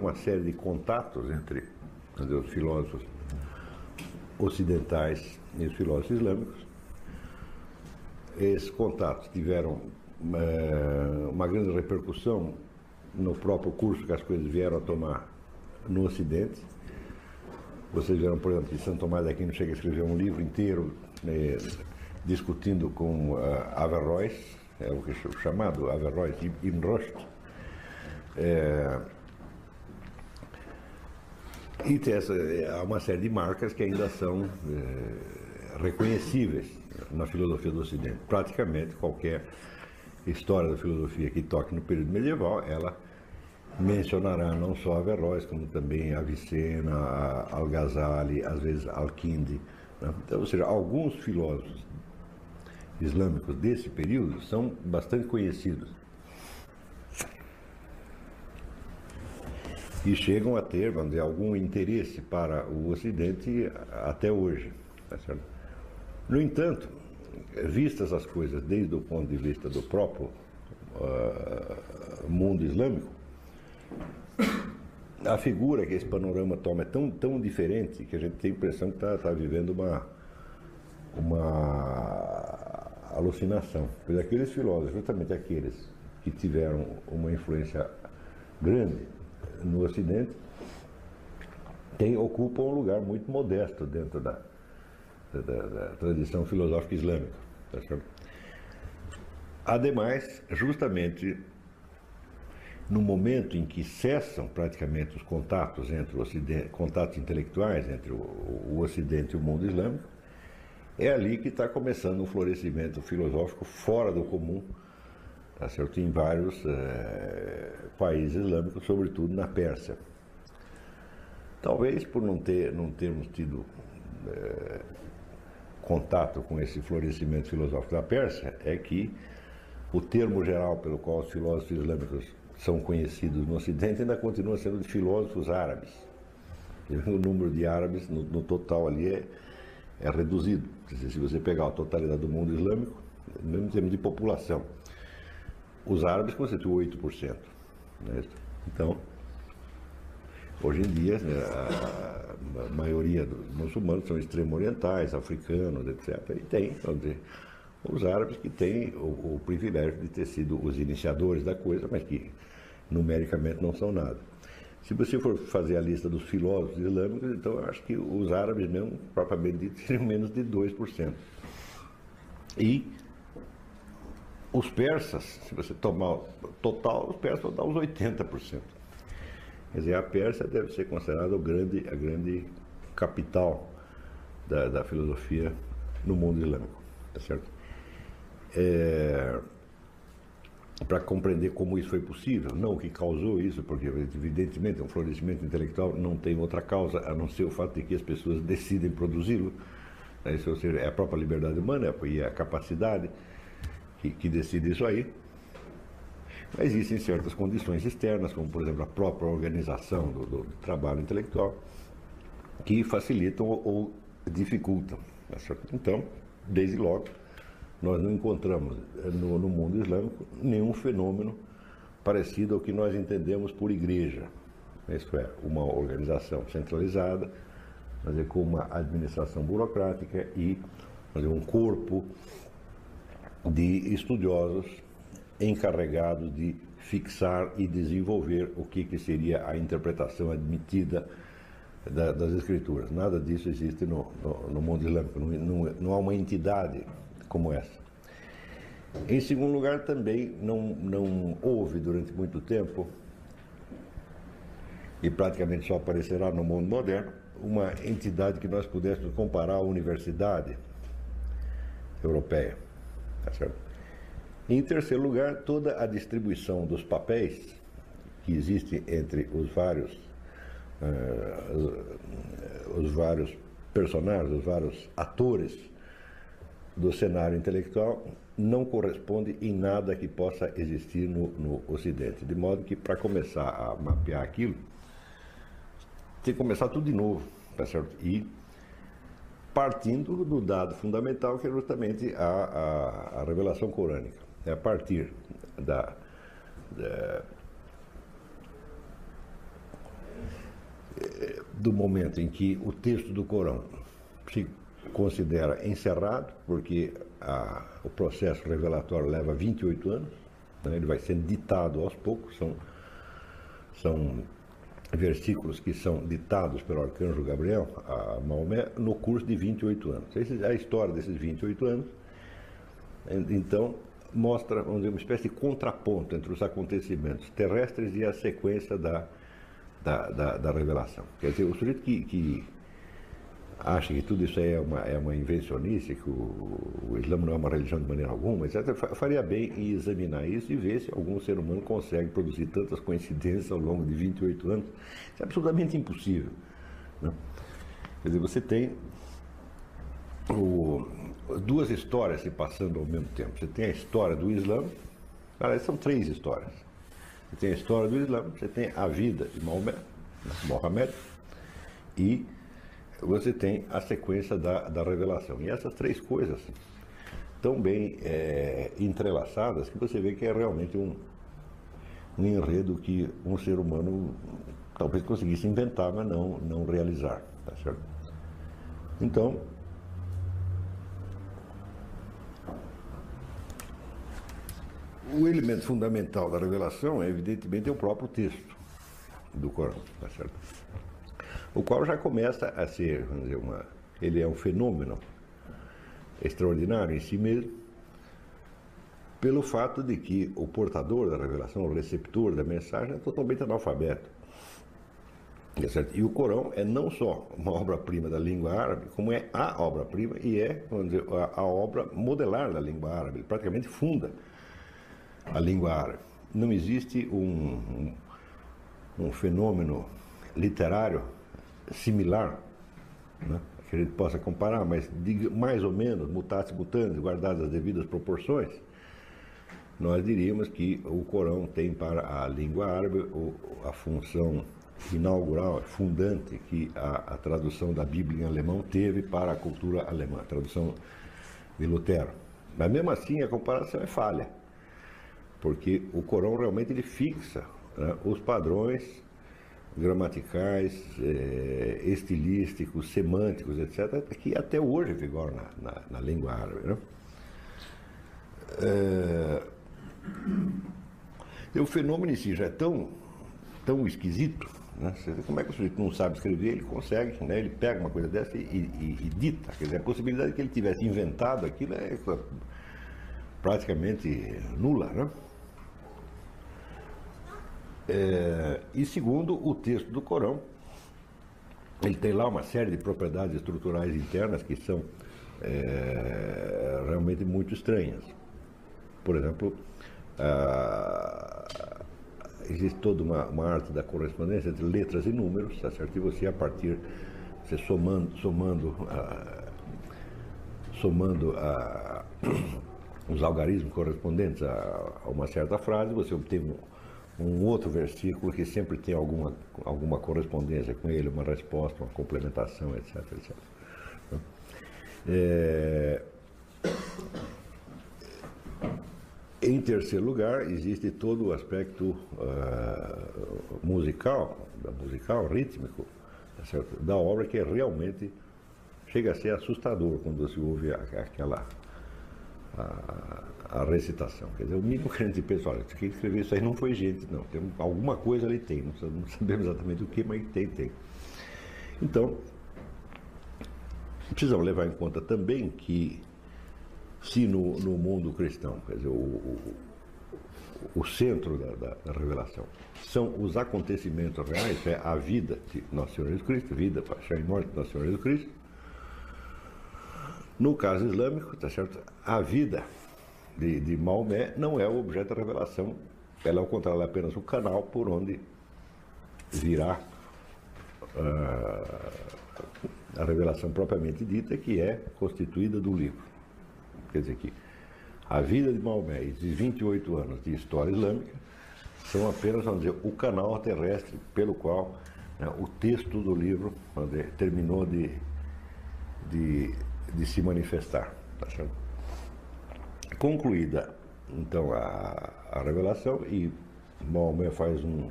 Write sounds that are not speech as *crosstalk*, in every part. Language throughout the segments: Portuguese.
uma série de contatos entre dizer, os filósofos ocidentais e os filósofos islâmicos. Esses contatos tiveram eh, uma grande repercussão no próprio curso que as coisas vieram a tomar no Ocidente. Vocês viram, por exemplo, que Santo Tomás de Aquino chega a escrever um livro inteiro né, discutindo com uh, Averroes, é o é chamado Averroes Ibn Rushd. É, e tem essa, há uma série de marcas que ainda são é, reconhecíveis na filosofia do Ocidente. Praticamente qualquer história da filosofia que toque no período medieval, ela mencionará não só Averroes, como também Avicena, Al-Ghazali, às vezes Al-Kindi. Né? Então, ou seja, alguns filósofos islâmicos desse período são bastante conhecidos. E chegam a ter, vamos dizer, algum interesse para o Ocidente até hoje. Tá no entanto, vistas as coisas desde o ponto de vista do próprio uh, mundo islâmico, a figura que esse panorama toma é tão, tão diferente que a gente tem a impressão que está tá vivendo uma, uma alucinação. Pois aqueles filósofos, justamente aqueles que tiveram uma influência grande no Ocidente, tem, ocupam um lugar muito modesto dentro da, da, da, tradição filosófica islâmica. Tá Ademais, justamente no momento em que cessam praticamente os contatos entre o Ocidente, contatos intelectuais entre o, o Ocidente e o mundo islâmico, é ali que está começando um florescimento filosófico fora do comum, tá certo? em vários é, países islâmicos, sobretudo na Pérsia. Talvez por não, ter, não termos tido é, contato com esse florescimento filosófico da Pérsia, é que o termo geral pelo qual os filósofos islâmicos são conhecidos no Ocidente ainda continua sendo de filósofos árabes. O número de árabes no, no total ali é, é reduzido. Dizer, se você pegar a totalidade do mundo islâmico, mesmo em termos de população, os árabes constituem 8%. Né? Então, hoje em dia, né, a, maioria dos muçulmanos são extremo-orientais, africanos, etc. E tem, dizer, os árabes que têm o, o, privilégio de ter sido os iniciadores da coisa, mas que numericamente não são nada. Se você for fazer a lista dos filósofos islâmicos, então eu acho que os árabes mesmo, propriamente dito, *laughs* seriam menos de 2%. E os persas, se você tomar total, os persas vão dar uns 80%. Quer dizer, a Pérsia deve ser considerada o grande, a grande capital da, da filosofia no mundo islâmico. Tá certo? É, para compreender como isso foi possível, não o que causou isso, porque evidentemente um florescimento intelectual não tem outra causa a não ser o fato de que as pessoas decidem produzi-lo. Né? Isso, ou seja, é a própria liberdade humana e a capacidade que, que decide isso aí. Mas existem certas condições externas, como por exemplo a própria organização do, do trabalho intelectual, que facilitam ou, ou dificultam. Tá então, desde logo, nós não encontramos eh, no, no, mundo islâmico nenhum fenômeno parecido ao que nós entendemos por igreja. Isso é, uma organização centralizada, dizer, com uma administração burocrática e dizer, um corpo de estudiosos encarregados de fixar e desenvolver o que, que seria a interpretação admitida da, das escrituras. Nada disso existe no, no, no mundo islâmico, não, não, não há uma entidade como essa. Em segundo lugar, também não, não houve durante muito tempo, e praticamente só aparecerá no mundo moderno, uma entidade que nós pudéssemos comparar à universidade europeia. Tá certo? Em terceiro lugar, toda a distribuição dos papéis que existe entre os vários, uh, os vários personagens, os vários atores do cenário intelectual não corresponde em nada que possa existir no, no Ocidente. De modo que, para começar a mapear aquilo, tem que começar tudo de novo, tá certo? E partindo do dado fundamental que é justamente a, a, a revelação corânica. É a partir da, da eh, do momento em que o texto do Corão se considera encerrado, porque a, o processo revelatório leva 28 anos, né, ele vai sendo ditado aos poucos, são, são versículos que são ditados pelo arcanjo Gabriel a Maomé no curso de 28 anos. Essa é a história desses 28 anos. Então, mostra dizer, uma espécie de contraponto entre os acontecimentos terrestres e a sequência da, da, da, da revelação. Quer dizer, o sujeito que, que acha que tudo isso é uma, é uma invencionice, que o, o Islã não é uma religião de maneira alguma, etc., faria bem em examinar isso e ver se algum ser humano consegue produzir tantas coincidências ao longo de 28 anos. Isso é absolutamente impossível. Né? Quer dizer, você tem o, duas histórias se passando ao mesmo tempo. Você tem a história do Islã, aliás, são três histórias. Você tem a história do Islã, você tem a vida de Maomé, Mohamed, e você tem a sequência da, da revelação. E essas três coisas tão bem é, entrelaçadas que você vê que é realmente um, um enredo que um ser humano talvez conseguisse inventar, mas não, não realizar. Tá certo? Então, o elemento fundamental da revelação, é, evidentemente, é o próprio texto do Corão. Tá certo? O qual já começa a ser, vamos dizer, uma, ele é um fenômeno extraordinário em si mesmo, pelo fato de que o portador da revelação, o receptor da mensagem, é totalmente analfabeto. É e o Corão é não só uma obra-prima da língua árabe, como é a obra-prima e é dizer, a, a, obra modelar da língua árabe. Ele praticamente funda a língua árabe. Não existe um, um, um fenômeno literário similar, né? que a gente possa comparar, mas mais ou menos, mutatis mutandis, guardadas as devidas proporções, nós diríamos que o Corão tem para a língua árabe a função inaugural, fundante, que a, a, tradução da Bíblia em alemão teve para a cultura alemã, a tradução de Lutero. Mas mesmo assim a comparação é falha, porque o Corão realmente ele fixa né, os padrões gramaticais, é, estilísticos, semânticos, etc., que até hoje vigoram na, na, na língua árabe. Né? É, o fenômeno em si já é tão, tão esquisito, né? como é que o sujeito não sabe escrever, ele consegue, né? ele pega uma coisa dessa e, e, e dita. Quer dizer, a possibilidade de que ele tivesse inventado aquilo é praticamente nula. Né? É, e segundo o texto do Corão, ele tem lá uma série de propriedades estruturais internas que são é, realmente muito estranhas. Por exemplo, existe toda uma, uma, arte da correspondência entre letras e números, tá certo? E você, a partir, você somando, somando, somando os algarismos correspondentes a, a, uma certa frase, você obtém um, outro versículo que sempre tem alguma, alguma correspondência com ele, uma resposta, uma complementação, etc. etc. É... Em terceiro lugar, existe todo o aspecto uh, musical, musical, rítmico, tá da obra que realmente chega a ser assustador quando se ouve aquela a, recitação. Quer dizer, o mínimo que a gente pensa, olha, quem escreveu isso aí não foi gente, não. Tem alguma coisa ali tem, não sabemos exatamente o que, mas tem, tem. Então, precisamos levar em conta também que se no, no mundo cristão, quer dizer, o, o, o centro da, da, da, revelação são os acontecimentos reais, é a vida de Nosso Senhor Jesus Cristo, vida, paixão e morte de Nosso Senhor Jesus Cristo, no caso islâmico, tá certo? A vida de, de Maomé não é o objeto da revelação, ela, ao contrário, é apenas o canal por onde virá uh, a revelação propriamente dita, que é constituída do livro. Quer dizer que a vida de Maomé e esses 28 anos de história islâmica são apenas, vamos dizer, o canal terrestre pelo qual né, o texto do livro dizer, terminou de, de de se manifestar. Tá certo? Concluída então a, a revelação e Maomé faz um,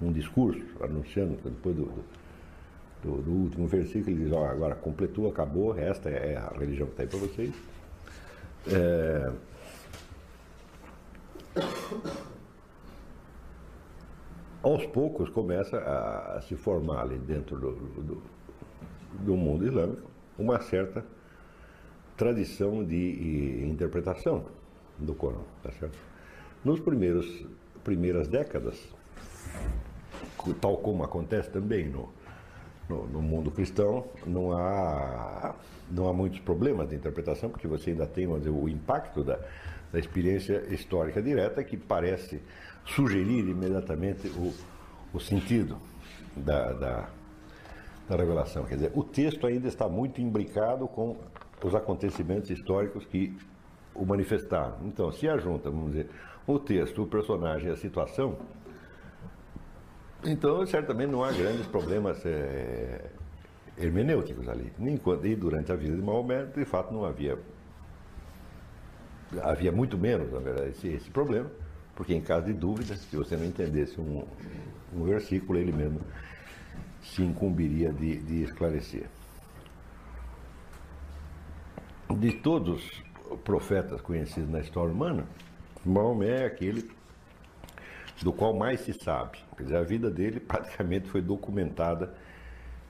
um discurso anunciando, depois do, do, do último versículo, ele diz, ó, agora completou, acabou, esta é a religião que está aí para vocês. É... Aos poucos começa a, se formar ali dentro do, do, do mundo islâmico uma certa tradição de interpretação do Corão, tá certo? Nos primeiros primeiras décadas, tal como acontece também no, no, no, mundo cristão, não há, não há muitos problemas de interpretação, porque você ainda tem dizer, o impacto da, da experiência histórica direta que parece sugerir imediatamente o, o sentido da, da, da revelação. Quer dizer, o texto ainda está muito imbricado com os acontecimentos históricos que o manifestaram. Então, se ajunta, vamos dizer, o texto, o personagem e a situação, então certamente não há grandes problemas é, hermenêuticos ali. E durante a vida de Maomé, de fato, não havia. Havia muito menos, na verdade, esse, esse problema, porque em caso de dúvida, se você não entendesse um, um versículo, ele mesmo se incumbiria de, de esclarecer. De todos os profetas conhecidos na história humana, Maomé é aquele do qual mais se sabe. Quer dizer, a vida dele praticamente foi documentada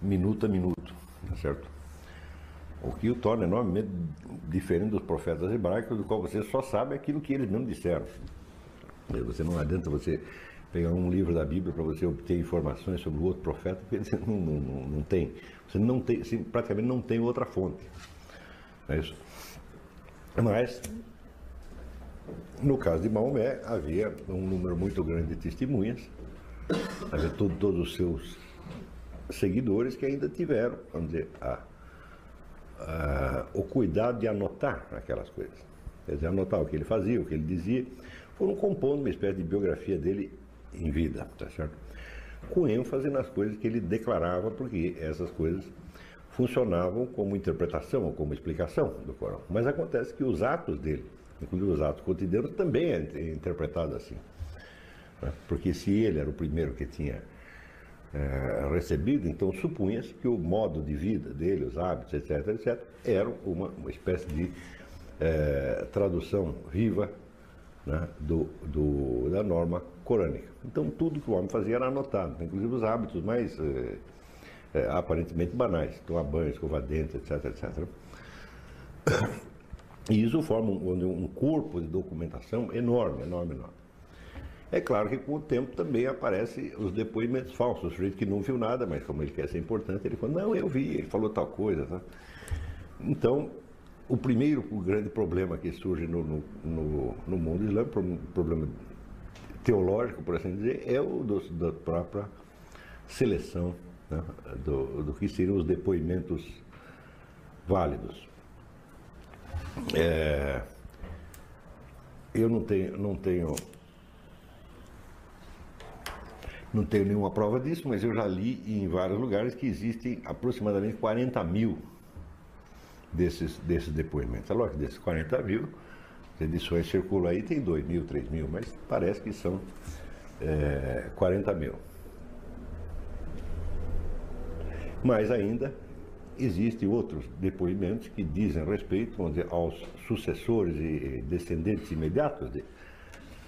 minuto a minuto, tá certo? O que o torna enormemente diferente dos profetas hebraicos, do qual você só sabe aquilo que eles mesmos disseram. Você não adianta você pegar um livro da Bíblia para você obter informações sobre o outro profeta, porque você não, não, não tem. Você não tem, praticamente não tem outra fonte. É isso. Mas no caso de Maomé, havia um número muito grande de testemunhas, havia todo, todos os seus seguidores que ainda tiveram, vamos dizer, a, a, o cuidado de anotar aquelas coisas. Quer dizer, anotar o que ele fazia, o que ele dizia, foram compondo uma espécie de biografia dele em vida, tá certo? Com ênfase nas coisas que ele declarava, porque essas coisas funcionavam como interpretação ou como explicação do Corão. Mas acontece que os atos dele inclusive os atos cotidianos, também é interpretado assim. Né? Porque se ele era o primeiro que tinha é, recebido, então supunha-se que o modo de vida dele, os hábitos, etc., etc., eram uma, uma espécie de é, tradução viva né, do, do, da norma corânica. Então tudo que o homem fazia era anotado, inclusive os hábitos mais é, é aparentemente banais, tomar banho, escovar dentes, etc., etc. E isso forma um, um corpo de documentação enorme, enorme, enorme. É claro que com o tempo também aparecem os depoimentos falsos, o sujeito que não viu nada, mas como ele quer ser importante, ele fala, não, eu vi, ele falou tal coisa. Tá? Então, o primeiro o grande problema que surge no, no, no, no mundo islâmico, problema teológico, por assim dizer, é o do, da própria seleção né, do, do que seriam os depoimentos válidos. É, eu não tenho, não tenho não tenho nenhuma prova disso, mas eu já li em vários lugares que existem aproximadamente 40 mil desses, desses depoimentos. É lógico que desses 40 mil, as edições circulam aí, tem 2 mil, 3 mil, mas parece que são é, 40 mil. Mas ainda Existem outros depoimentos que dizem respeito vamos dizer, aos sucessores e descendentes imediatos de,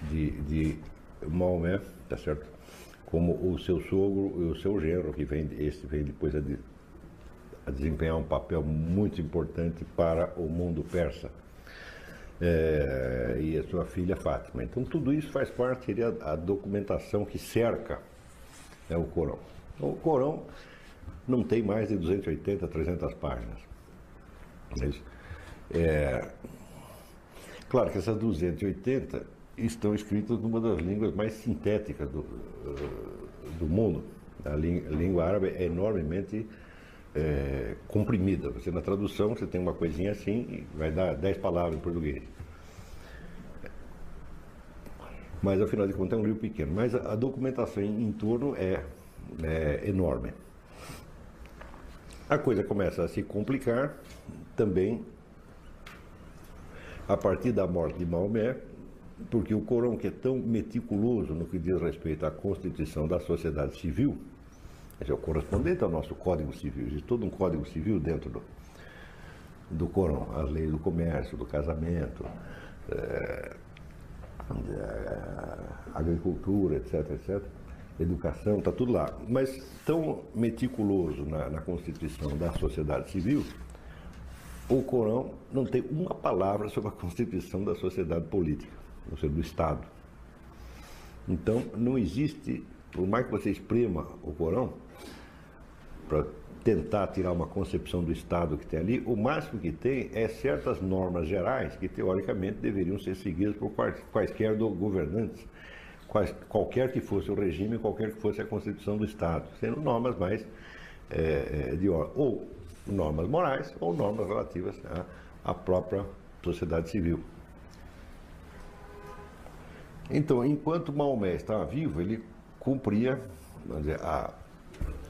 de, de Maomé, tá certo? como o seu sogro e o seu genro, que vem, esse vem depois a, de, a desempenhar um papel muito importante para o mundo persa. É, e a sua filha Fátima. Então tudo isso faz parte seria a documentação que cerca né, o Corão. Então, o Corão não tem mais de 280, 300 páginas. É, é, claro que essas 280 estão escritas numa das línguas mais sintéticas do, do mundo. A língua árabe é enormemente é, comprimida. Você na tradução você tem uma coisinha assim e vai dar 10 palavras em português. Mas afinal de contas é um livro pequeno. Mas a, a documentação em torno é, é enorme. A coisa começa a se complicar também a partir da morte de Maomé, porque o Corão, que é tão meticuloso no que diz respeito à constituição da sociedade civil, é o correspondente ao nosso Código Civil, existe todo um Código Civil dentro do, do Corão, as leis do comércio, do casamento, é, é, agricultura, etc, etc, educação, está tudo lá. Mas tão meticuloso na, na constituição da sociedade civil, o Corão não tem uma palavra sobre a constituição da sociedade política, ou seja, do Estado. Então, não existe, por mais que você exprima o Corão, para tentar tirar uma concepção do Estado que tem ali, o máximo que tem é certas normas gerais que, teoricamente, deveriam ser seguidas por quaisquer governantes, qualquer que fosse o regime, qualquer que fosse a constituição do Estado, sendo normas mais é, de ordem. Ou normas morais ou normas relativas à, à própria sociedade civil. Então, enquanto Maomé estava vivo, ele cumpria dizer, a,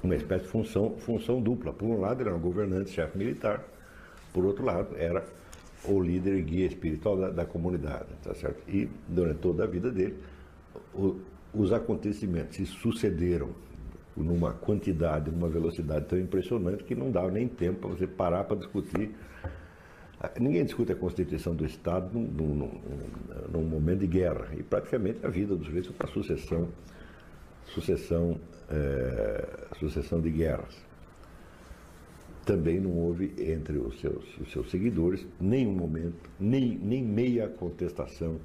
uma espécie de função, função dupla. Por um lado, ele era um governante, chefe militar, por outro lado, era o líder e guia espiritual da, da comunidade. Tá certo? E, durante toda a vida dele, os acontecimentos se sucederam numa quantidade, numa velocidade tão impressionante que não dá nem tempo para você parar para discutir. Ninguém discute a constituição do Estado num, num, num, momento de guerra. E praticamente a vida dos sujeito uma sucessão, sucessão, é, sucessão de guerras. Também não houve entre os seus, os seus seguidores nenhum momento, nem, nem meia contestação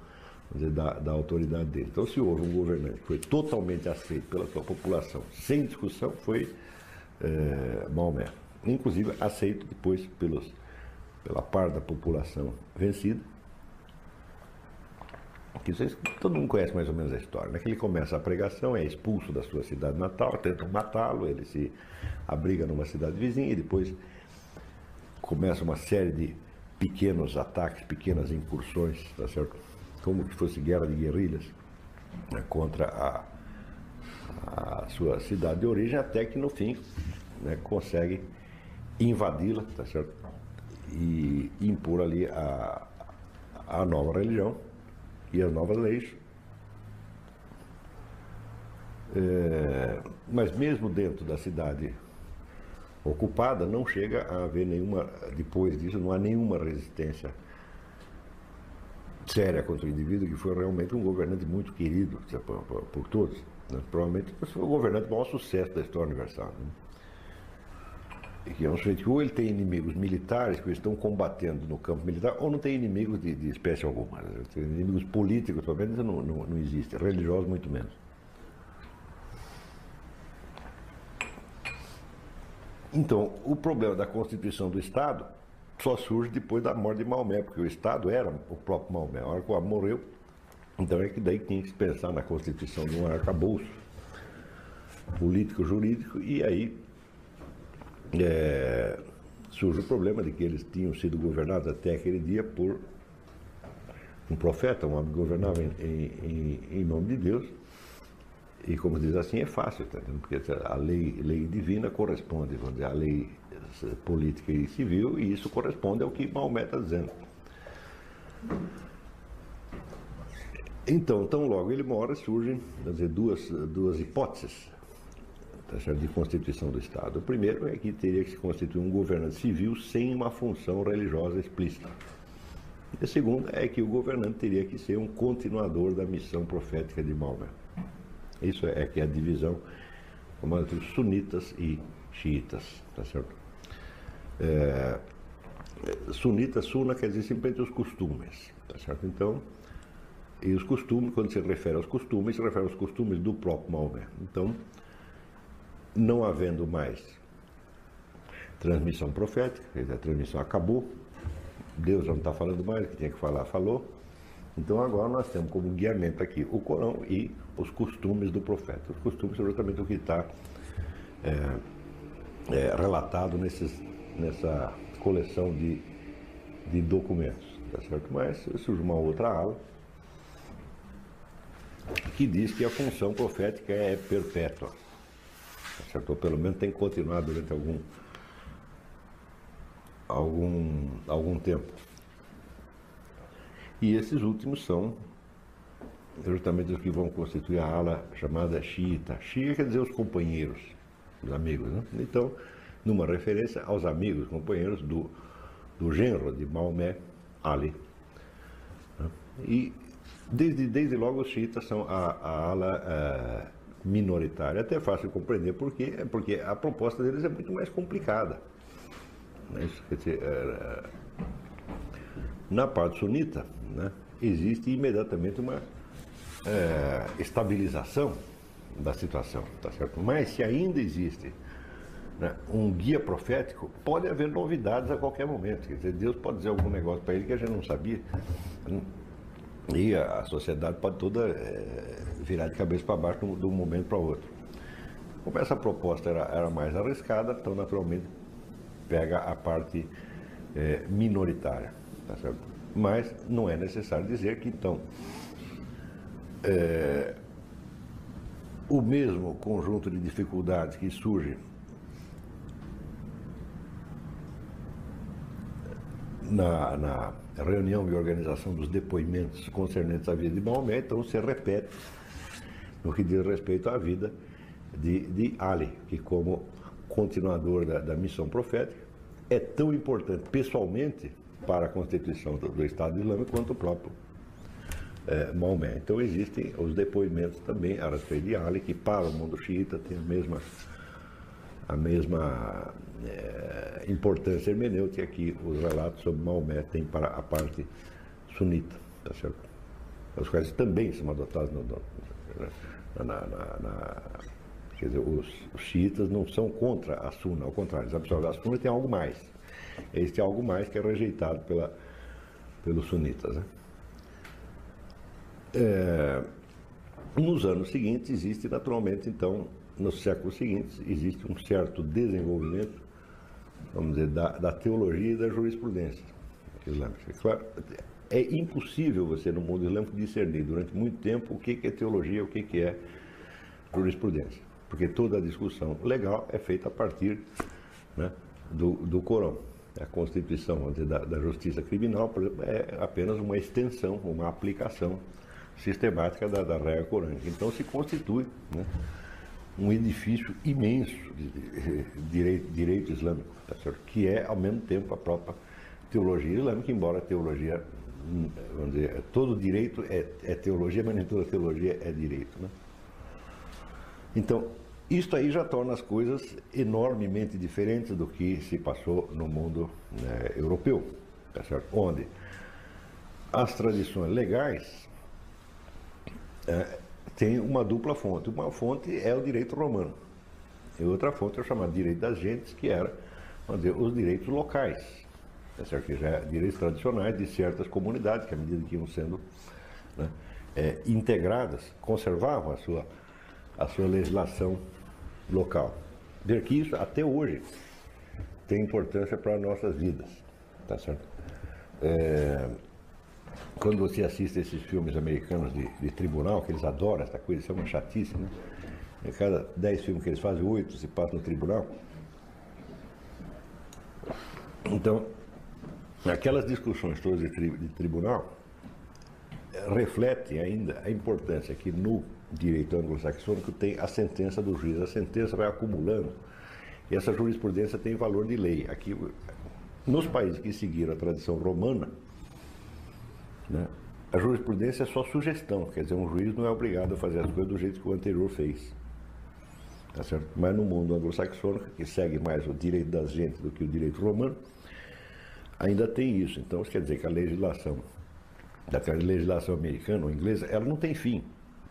dizer, da, da autoridade dele. Então, se houve um governante que foi totalmente aceito pela sua população, sem discussão, foi é, Maomé. Inclusive aceito depois pelos, pela parte da população vencida. Que vocês, todo mundo conhece mais ou menos a história. Né? Que ele começa a pregação, é expulso da sua cidade natal, tentam matá-lo, ele se abriga numa cidade vizinha e depois começa uma série de pequenos ataques, pequenas incursões, tá certo? Como que fosse guerra de guerrilhas né, contra a, a, sua cidade de origem, até que no fim né, consegue invadi-la, tá? E impor ali a, a nova religião e as novas leis. É, mas mesmo dentro da cidade ocupada, não chega a haver nenhuma, depois disso, não há nenhuma resistência séria contra o indivíduo, que foi realmente um governante muito querido por, por, por todos. Né? Provavelmente foi o governante maior sucesso da história universal. Né? E que é um sujeito que ou ele tem inimigos militares que estão combatendo no campo militar, ou não tem inimigos de, de espécie alguma. Né? Inimigos políticos, menos, não, não, não existem. Religiosos, muito menos. Então, o problema da constituição do Estado só surge depois da morte de Maomé, porque o Estado era o próprio Maomé. A hora que o homem morreu, então é que daí tinha que pensar na constituição de um arcabouço político-jurídico, e aí é, surge o problema de que eles tinham sido governados até aquele dia por um profeta, um homem que governava em, em, em nome de Deus, e como diz assim, é fácil, tá? porque a lei, lei divina corresponde, vamos dizer, à lei política e civil, e isso corresponde ao que Maomé está dizendo. Então, tão logo ele mora, surgem dizer, duas, duas hipóteses tá de constituição do Estado. O primeiro é que teria que se constituir um governante civil sem uma função religiosa explícita. E a segunda é que o governante teria que ser um continuador da missão profética de Maomé. Isso é que é a divisão entre os sunitas e xiitas, tá certo? É, sunita, suna quer dizer simplesmente os costumes, tá certo? Então, e os costumes, quando se refere aos costumes, se refere aos costumes do próprio Maomé. Então, não havendo mais transmissão profética, a transmissão acabou, Deus já não está falando mais, o que tinha que falar, falou. Então agora nós temos como guiamento aqui o Corão e os costumes do profeta. Os costumes são exatamente o que está é, é, relatado nesses nessa coleção de, de documentos, tá certo? Mas surge uma outra ala que diz que a função profética é perpétua, tá certo? Ou pelo menos tem que continuar durante algum, algum, algum tempo. E esses últimos são justamente os que vão constituir a ala chamada xiita. Xia quer dizer os companheiros, os amigos. Né? Então, numa referência aos amigos, companheiros do, do genro de Maomé, Ali. E desde, desde logo os xiitas são a, a ala é, minoritária. Até é fácil compreender por quê, é porque a proposta deles é muito mais complicada. Quer dizer, é, na parte sunita, né, existe imediatamente uma é, estabilização da situação, tá certo? Mas se ainda existe né, um guia profético, pode haver novidades a qualquer momento. Quer dizer, Deus pode dizer algum negócio para ele que a gente não sabia. E a, sociedade pode toda é, virar de cabeça para baixo de um momento para outro. Como essa proposta era, era, mais arriscada, então naturalmente pega a parte é, minoritária. Tá? Mas não é necessário dizer que então é, o mesmo conjunto de dificuldades que surge na, na, reunião e organização dos depoimentos concernentes à vida de Maomé, então se repete no que diz respeito à vida de, de Ali, que como continuador da, da missão profética é tão importante pessoalmente para a constituição do, do Estado Islâmico quanto o próprio é, Maomé. Então existem os depoimentos também a respeito de Ali, que para o mundo xiita tem a mesma, a mesma é, importância hermenêutica que os relatos sobre Maomé têm para a parte sunita, tá certo? Os quais também são adotados no, no, na, na, na, Quer dizer, os, os xiitas não são contra a Sunna, ao contrário, eles absorvem a Sunna tem algo mais. Este algo mais que é rejeitado pela, pelos sunitas. Né? É, nos anos seguintes existe naturalmente, então, nos séculos seguintes, existe um certo desenvolvimento, vamos dizer, da, da teologia e da jurisprudência islâmica. Claro, é impossível você, no mundo islâmico, discernir durante muito tempo o que, é teologia o que, é jurisprudência. Porque toda a discussão legal é feita a partir né, do, do Corão. A Constituição dizer, da, da Justiça Criminal, por exemplo, é apenas uma extensão, uma aplicação sistemática da, da regra corânica. Então se constitui né, um edifício imenso de, *laughs* direito, direito islâmico, tá que é ao mesmo tempo a própria teologia islâmica, embora a teologia, vamos dizer, todo direito é, é teologia, mas nem toda teologia é direito. Né? Então, isto aí já torna as coisas enormemente diferentes do que se passou no mundo né, europeu, tá onde as tradições legais é, tem uma dupla fonte. Uma fonte é o direito romano, e outra fonte é o chamado direito das gentes, que era vamos dizer, os direitos locais, tá certo? que já é direitos tradicionais de certas comunidades, que à medida que iam sendo né, é, integradas, conservavam a sua, a sua legislação local. Ver que isso, até hoje, tem importância para nossas vidas. Tá certo? É, quando você assiste esses filmes americanos de, de, tribunal, que eles adoram essa coisa, isso é uma chatice, né? Em cada dez filmes que eles fazem, oito se passam no tribunal. Então, aquelas discussões todas de, tri, de tribunal eh, refletem ainda a importância que no direito anglo-saxônico tem a sentença do juiz. A sentença vai acumulando e essa jurisprudência tem valor de lei. Aqui, nos países que seguiram a tradição romana, né? A jurisprudência é só sugestão, quer dizer, um juiz não é obrigado a fazer as coisas do jeito que o anterior fez. Tá certo? Mas no mundo anglo-saxônico, que segue mais o direito das gentes do que o direito romano, ainda tem isso. Então, isso quer dizer que a legislação, daquela legislação americana ou inglesa, ela não tem fim.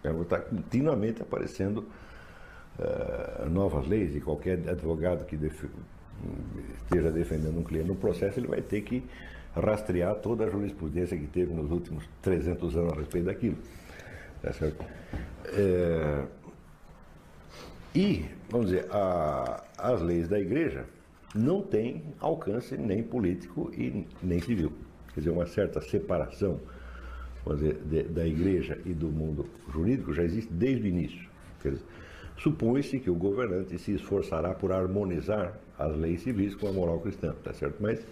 Ela está continuamente aparecendo uh, novas leis e qualquer advogado que def esteja defendendo um cliente no processo, ele vai ter que rastrear toda a jurisprudência que teve nos últimos 300 anos a respeito daquilo. Tá certo? É, e, vamos dizer, a, as leis da igreja não têm alcance nem político e nem civil. Quer dizer, uma certa separação vamos dizer, de, da igreja e do mundo jurídico já existe desde o início. Supõe-se que o governante se esforçará por harmonizar as leis civis com a moral cristã, tá certo? Mas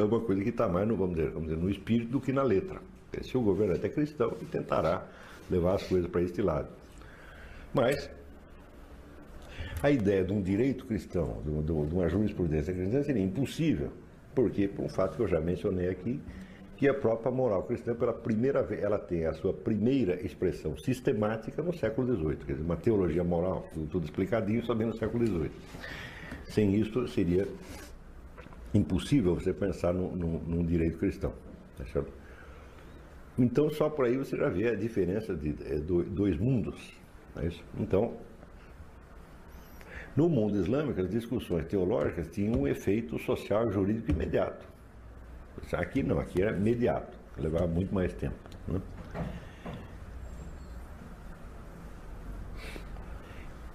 é uma coisa que está mais no, vamos dizer, vamos dizer, no espírito do que na letra. Se o governo é cristão, ele tentará levar as coisas para este lado. Mas a ideia de um direito cristão, de, uma jurisprudência cristã, seria impossível. Porque, por um fato que eu já mencionei aqui, que a própria moral cristã, pela primeira vez, ela tem a sua primeira expressão sistemática no século XVIII. Quer dizer, uma teologia moral, tudo, tudo explicadinho, só bem no século XVIII. Sem isso, seria impossível você pensar num, num, direito cristão. Tá certo? Então, só por aí você já vê a diferença de, é, dois mundos. É? Então, no mundo islâmico, as discussões teológicas tinham um efeito social e jurídico imediato. Aqui não, aqui era imediato, levava muito mais tempo. Né?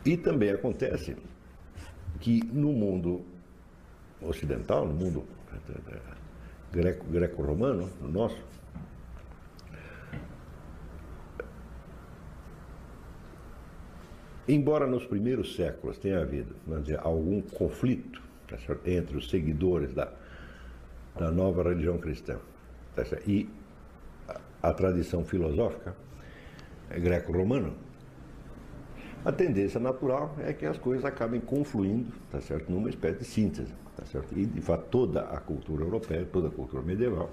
E também acontece que no mundo ocidental, no mundo greco-romano, no nosso, Embora nos primeiros séculos tenha havido dizer, algum conflito tá entre os seguidores da, da nova religião cristã tá e a, a, tradição filosófica greco-romana, a tendência natural é que as coisas acabem confluindo tá certo? numa espécie de síntese. Tá certo? E, de fato, toda a cultura europeia, toda a cultura medieval,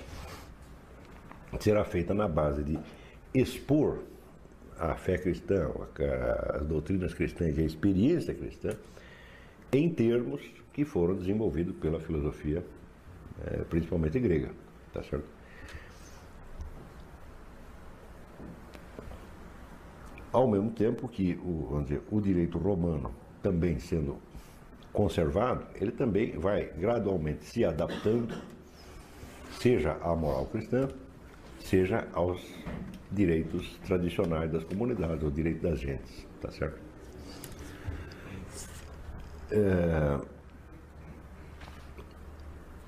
será feita na base de expor a fé cristã, as doutrinas cristãs e a experiência cristã em termos que foram desenvolvidos pela filosofia, é, principalmente grega, tá certo? Ao mesmo tempo que o, dizer, o direito romano também sendo conservado, ele também vai gradualmente se adaptando, seja à moral cristã, seja aos direitos tradicionais das comunidades, o direito das gentes, tá certo? É...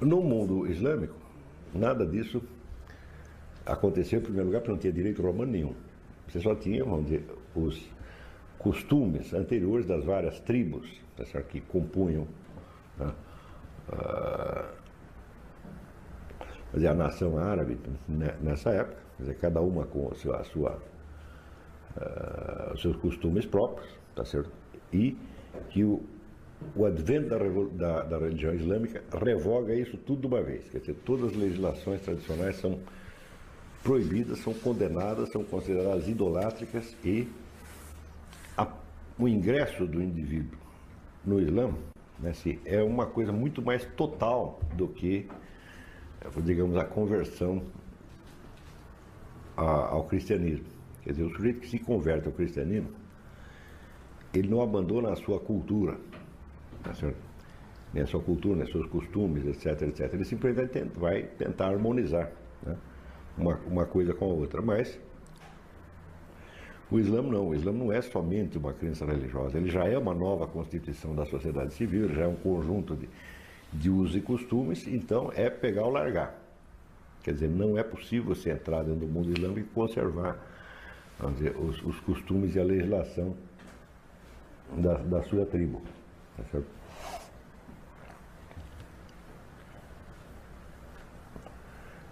No mundo islâmico, nada disso aconteceu, em primeiro lugar, porque não tinha direito romano nenhum. Você só tinha, vamos dizer, os costumes anteriores das várias tribos tá que compunham né? uh, a nação árabe nessa época dizer, cada uma com a sua, a sua uh, os seus costumes próprios, tá certo? E que o, o advento da, da, da, religião islâmica revoga isso tudo de uma vez. Quer dizer, todas as legislações tradicionais são proibidas, são condenadas, são consideradas idolátricas e a, o ingresso do indivíduo no Islã né, assim, é uma coisa muito mais total do que, digamos, a conversão a, ao cristianismo. Quer dizer, o sujeito que se converte ao cristianismo, ele não abandona a sua cultura, tá certo? nem a sua cultura, nem seus costumes, etc, etc. Ele simplesmente vai tentar harmonizar né? uma, uma coisa com a outra. Mas o Islã não, o Islã não é somente uma crença religiosa, ele já é uma nova constituição da sociedade civil, já é um conjunto de, de usos e costumes, então é pegar ou largar. Quer dizer, não é possível você entrar dentro do mundo islâmico e conservar vamos dizer, os, os costumes e a legislação da, da sua tribo. Tá certo?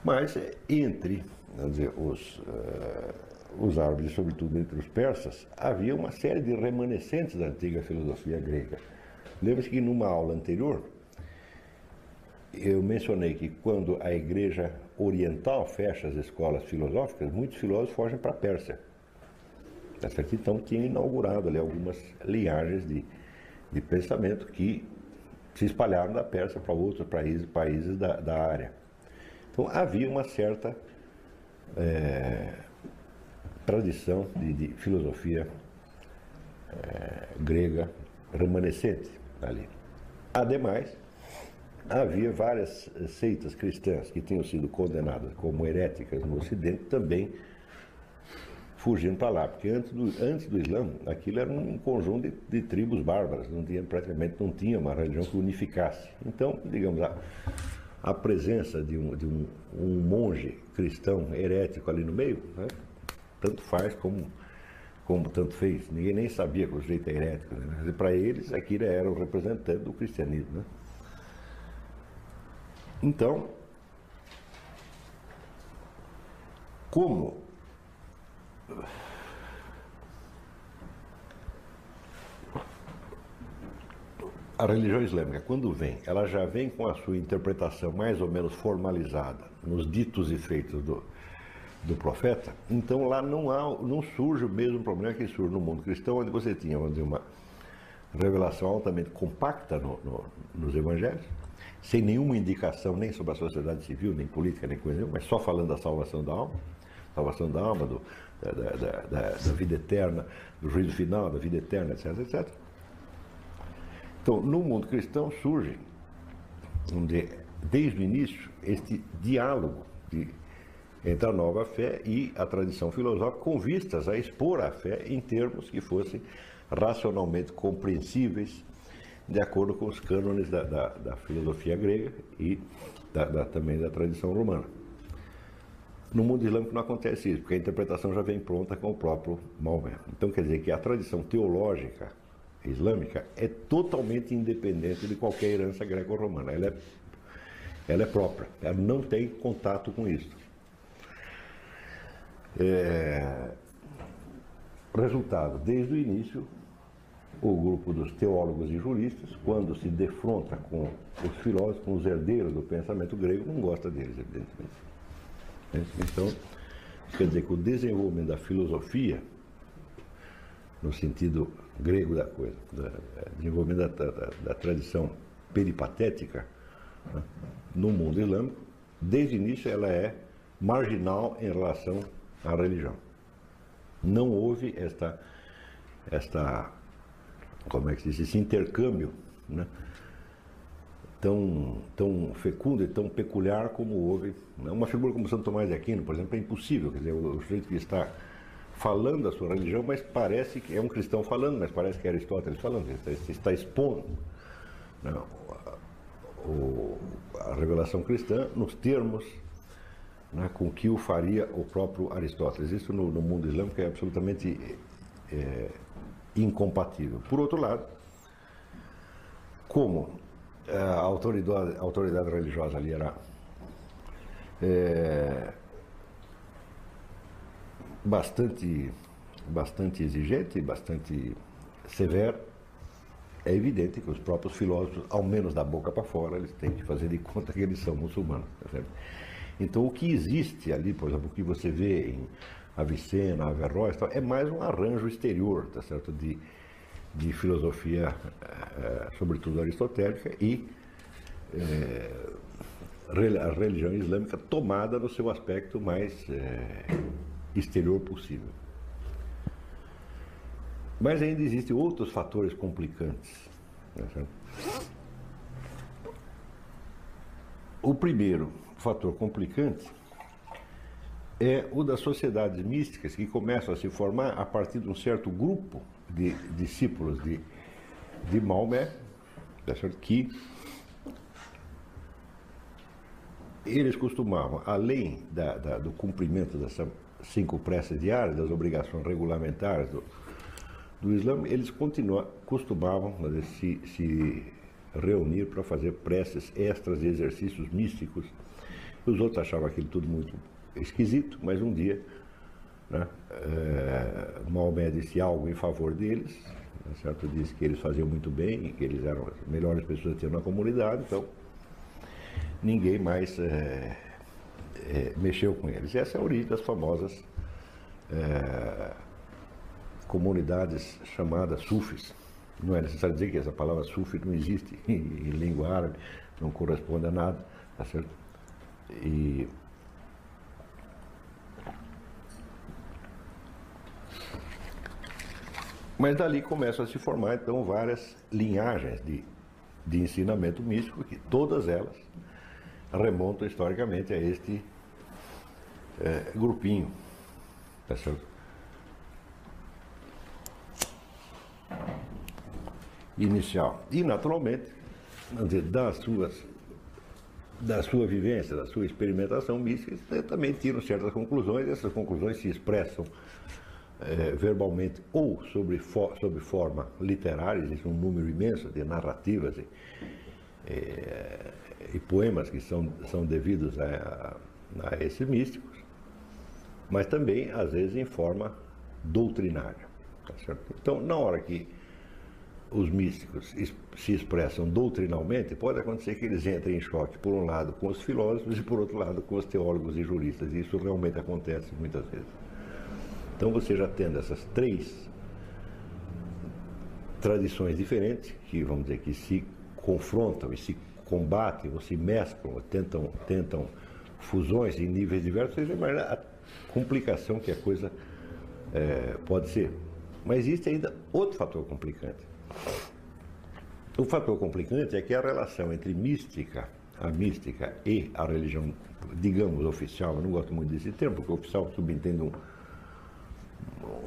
Mas entre dizer, os, uh, os árabes, sobretudo entre os persas, havia uma série de remanescentes da antiga filosofia grega. Lembra-se que numa aula anterior eu mencionei que quando a igreja oriental fecha as escolas filosóficas, muitos filósofos fogem para a Pérsia. Essa aqui então tinha inaugurado ali algumas linhagens de, de pensamento que se espalharam da Pérsia para outros países, países da, da área. Então havia uma certa é, tradição de, de filosofia é, grega remanescente ali. Ademais, havia várias seitas cristãs que tinham sido condenadas como heréticas no Ocidente também fugindo para lá, porque antes do, antes do Islã aquilo era um conjunto de, de, tribos bárbaras, não tinha, praticamente não tinha uma religião que unificasse. Então, digamos, a, a presença de, um, de um, um, monge cristão herético ali no meio, né, tanto faz como, como tanto fez. Ninguém nem sabia que o sujeito é herético. Né? Para eles, aquilo era o representante do cristianismo. Né? Então, como a religião islâmica, quando vem, ela já vem com a sua interpretação mais ou menos formalizada nos ditos e feitos do, do profeta, então lá não, há, não surge o mesmo problema que surge no mundo cristão, onde você tinha onde uma revelação altamente compacta no, no, nos evangelhos, sem nenhuma indicação nem sobre a sociedade civil, nem política, nem coisa nenhuma, mas só falando da salvação da alma, salvação da alma, do, da, da, da, da vida eterna, do juízo final, da vida eterna, etc, etc. Então, no mundo cristão surge, desde o início, este diálogo de, entre a nova fé e a tradição filosófica, com vistas a expor a fé em termos que fossem racionalmente compreensíveis, de acordo com os cânones da, da, da filosofia grega e da, também da tradição romana. No mundo islâmico não acontece isso, porque a interpretação já vem pronta com o próprio Maomé. Então quer dizer que a tradição teológica islâmica é totalmente independente de qualquer herança greco-romana. Ela é, ela é própria, ela não tem contato com isso. É, resultado, desde o início, o grupo dos teólogos e juristas, quando se defronta com os filósofos, com os herdeiros do pensamento grego, não gosta deles, evidentemente. Então, quer dizer que o desenvolvimento da filosofia no sentido grego da coisa, da, é, desenvolvimento da, da, da tradição peripatética né, no mundo islâmico, desde o início ela é marginal em relação à religião. Não houve esta, esta como é que se diz, esse intercâmbio né, tão, tão fecundo e tão peculiar como houve. Né. Uma figura como Santo Tomás de Aquino, por exemplo, é impossível, quer dizer, o, o sujeito que está falando da sua religião, mas parece que é um cristão falando, mas parece que é Aristóteles falando, ele está, está expondo né, a revelação cristã nos termos né, com que o faria o próprio Aristóteles. Isso no, no mundo islâmico é absolutamente é, incompatível. Por outro lado, como é, a autoridade, a autoridade religiosa ali era é, bastante, bastante exigente, bastante severo, é evidente que os próprios filósofos, ao menos da boca para fora, eles têm que fazer de conta que eles são muçulmanos. Tá então, o que existe ali, por exemplo, o que você vê em Avicena, Averroes, é mais um arranjo exterior, tá certo? De, de filosofia, é, sobretudo aristotélica, e é, a religião islâmica tomada no seu aspecto mais é, exterior possível. Mas ainda existem outros fatores complicantes. Né? O primeiro fator complicante é o das sociedades místicas que começam a se formar a partir de um certo grupo de discípulos de, de Maomé, tá que eles costumavam, além da, da, do cumprimento dessa cinco preces diárias, das obrigações regulamentares do, do Islã, eles costumavam se, se reunir para fazer preces extras e exercícios místicos. Os outros achavam aquilo tudo muito esquisito, mas um dia né, é, Maomé disse algo em favor deles, né, certo? disse que eles faziam muito bem, que eles eram as melhores pessoas que tinham na comunidade, então ninguém mais é, é, mexeu com eles. Essa é a origem das famosas comunidades chamadas sufis. Não é necessário dizer que essa palavra sufi não existe *laughs* em, em língua árabe, não corresponde a nada, tá certo? E Mas dali começam a se formar então várias linhagens de, de ensinamento místico, que todas elas remontam historicamente a este é, grupinho. Tá certo? Inicial. E, naturalmente, das suas, da sua vivência, da sua experimentação mística, também tiram certas conclusões, essas conclusões se expressam é, verbalmente ou sobre, sobre forma literária, existe um número imenso de narrativas e, é, e poemas que são, são devidos a, a, a esses místicos, mas também, às vezes, em forma doutrinária. Tá? Então, na hora que os místicos se expressam doutrinalmente, pode acontecer que eles entrem em choque, por um lado, com os filósofos e, por outro lado, com os teólogos e juristas. E isso realmente acontece muitas vezes. Então, você já tendo essas três tradições diferentes, que vamos dizer que se confrontam e se combatem, ou se mesclam, ou tentam, tentam fusões em níveis diversos, você imagina a complicação que a coisa é, pode ser. Mas existe ainda outro fator complicante. O fator complicante é que a relação entre mística, a mística e a religião, digamos, oficial, eu não gosto muito desse termo, porque oficial subentende um,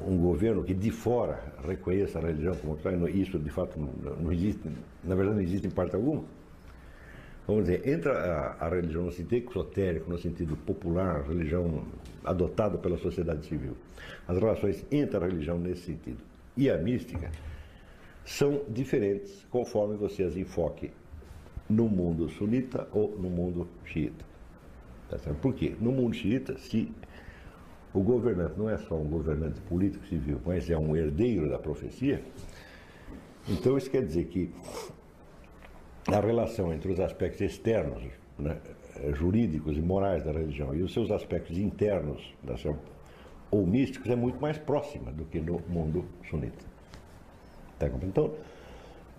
um governo que de fora reconheça a religião como tal, isso de fato não existe, na verdade não existe em parte alguma. Vamos dizer, entra a, a religião no sentido exotérico, no sentido popular, religião adotada pela sociedade civil. As relações entre a religião nesse sentido e a mística são diferentes conforme você as enfoque no mundo sunita ou no mundo xiita. Tá Por quê? No mundo xiita, se o governante não é só um governante político civil, mas é um herdeiro da profecia, então isso quer dizer que a relação entre os aspectos externos, né, jurídicos e morais da religião e os seus aspectos internos ou místicos é muito mais próxima do que no mundo sunita. Então,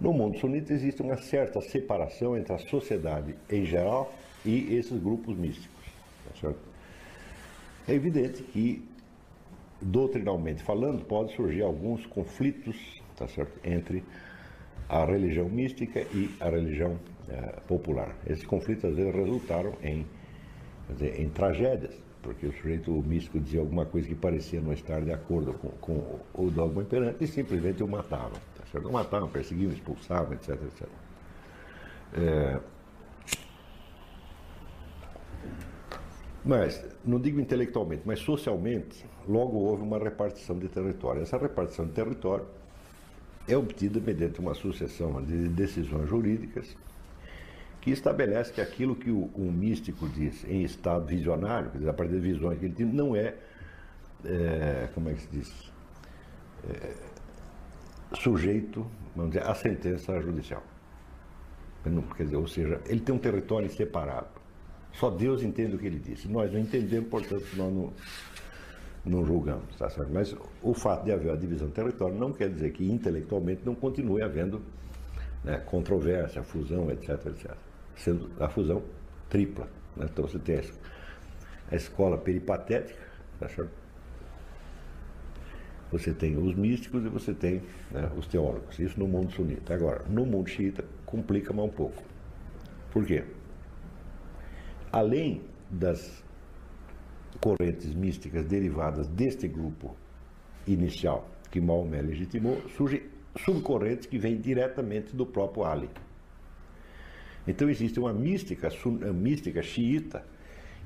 no mundo sunita existe uma certa separação entre a sociedade em geral e esses grupos místicos. Tá é evidente que, doutrinalmente falando, pode surgir alguns conflitos tá certo? entre a religião mística e a religião eh, popular. Esses conflitos às vezes resultaram em, dizer, em tragédias, porque o sujeito místico dizia alguma coisa que parecia não estar de acordo com, com o dogma imperante e simplesmente o matavam. Tá certo? O matavam, perseguiam, expulsavam, etc. etc. É... Mas, não digo intelectualmente, mas socialmente, logo houve uma repartição de território. Essa repartição de território é obtida mediante uma sucessão de decisões jurídicas que estabelece que aquilo que o, o místico diz em estado visionário, quer dizer, a partir de visões que ele tem, não é, é, como é que se diz, é, sujeito, vamos dizer, à sentença judicial. Quer dizer, ou seja, ele tem um território separado. Só Deus entende o que ele disse. Nós não entendemos, portanto, nós não, não julgamos. Tá certo? Mas o fato de haver a divisão do território não quer dizer que intelectualmente não continue havendo né, controvérsia, fusão, etc, etc sendo a fusão tripla. Né? Então você tem a escola peripatética, tá certo? Você tem os místicos e você tem né, os teólogos. Isso no mundo sunita. Agora, no mundo xiita, complica mais um pouco. Por quê? Além das correntes místicas derivadas deste grupo inicial que Maomé legitimou, surgem subcorrentes que vêm diretamente do próprio Ali. Então existe uma mística, mística xiita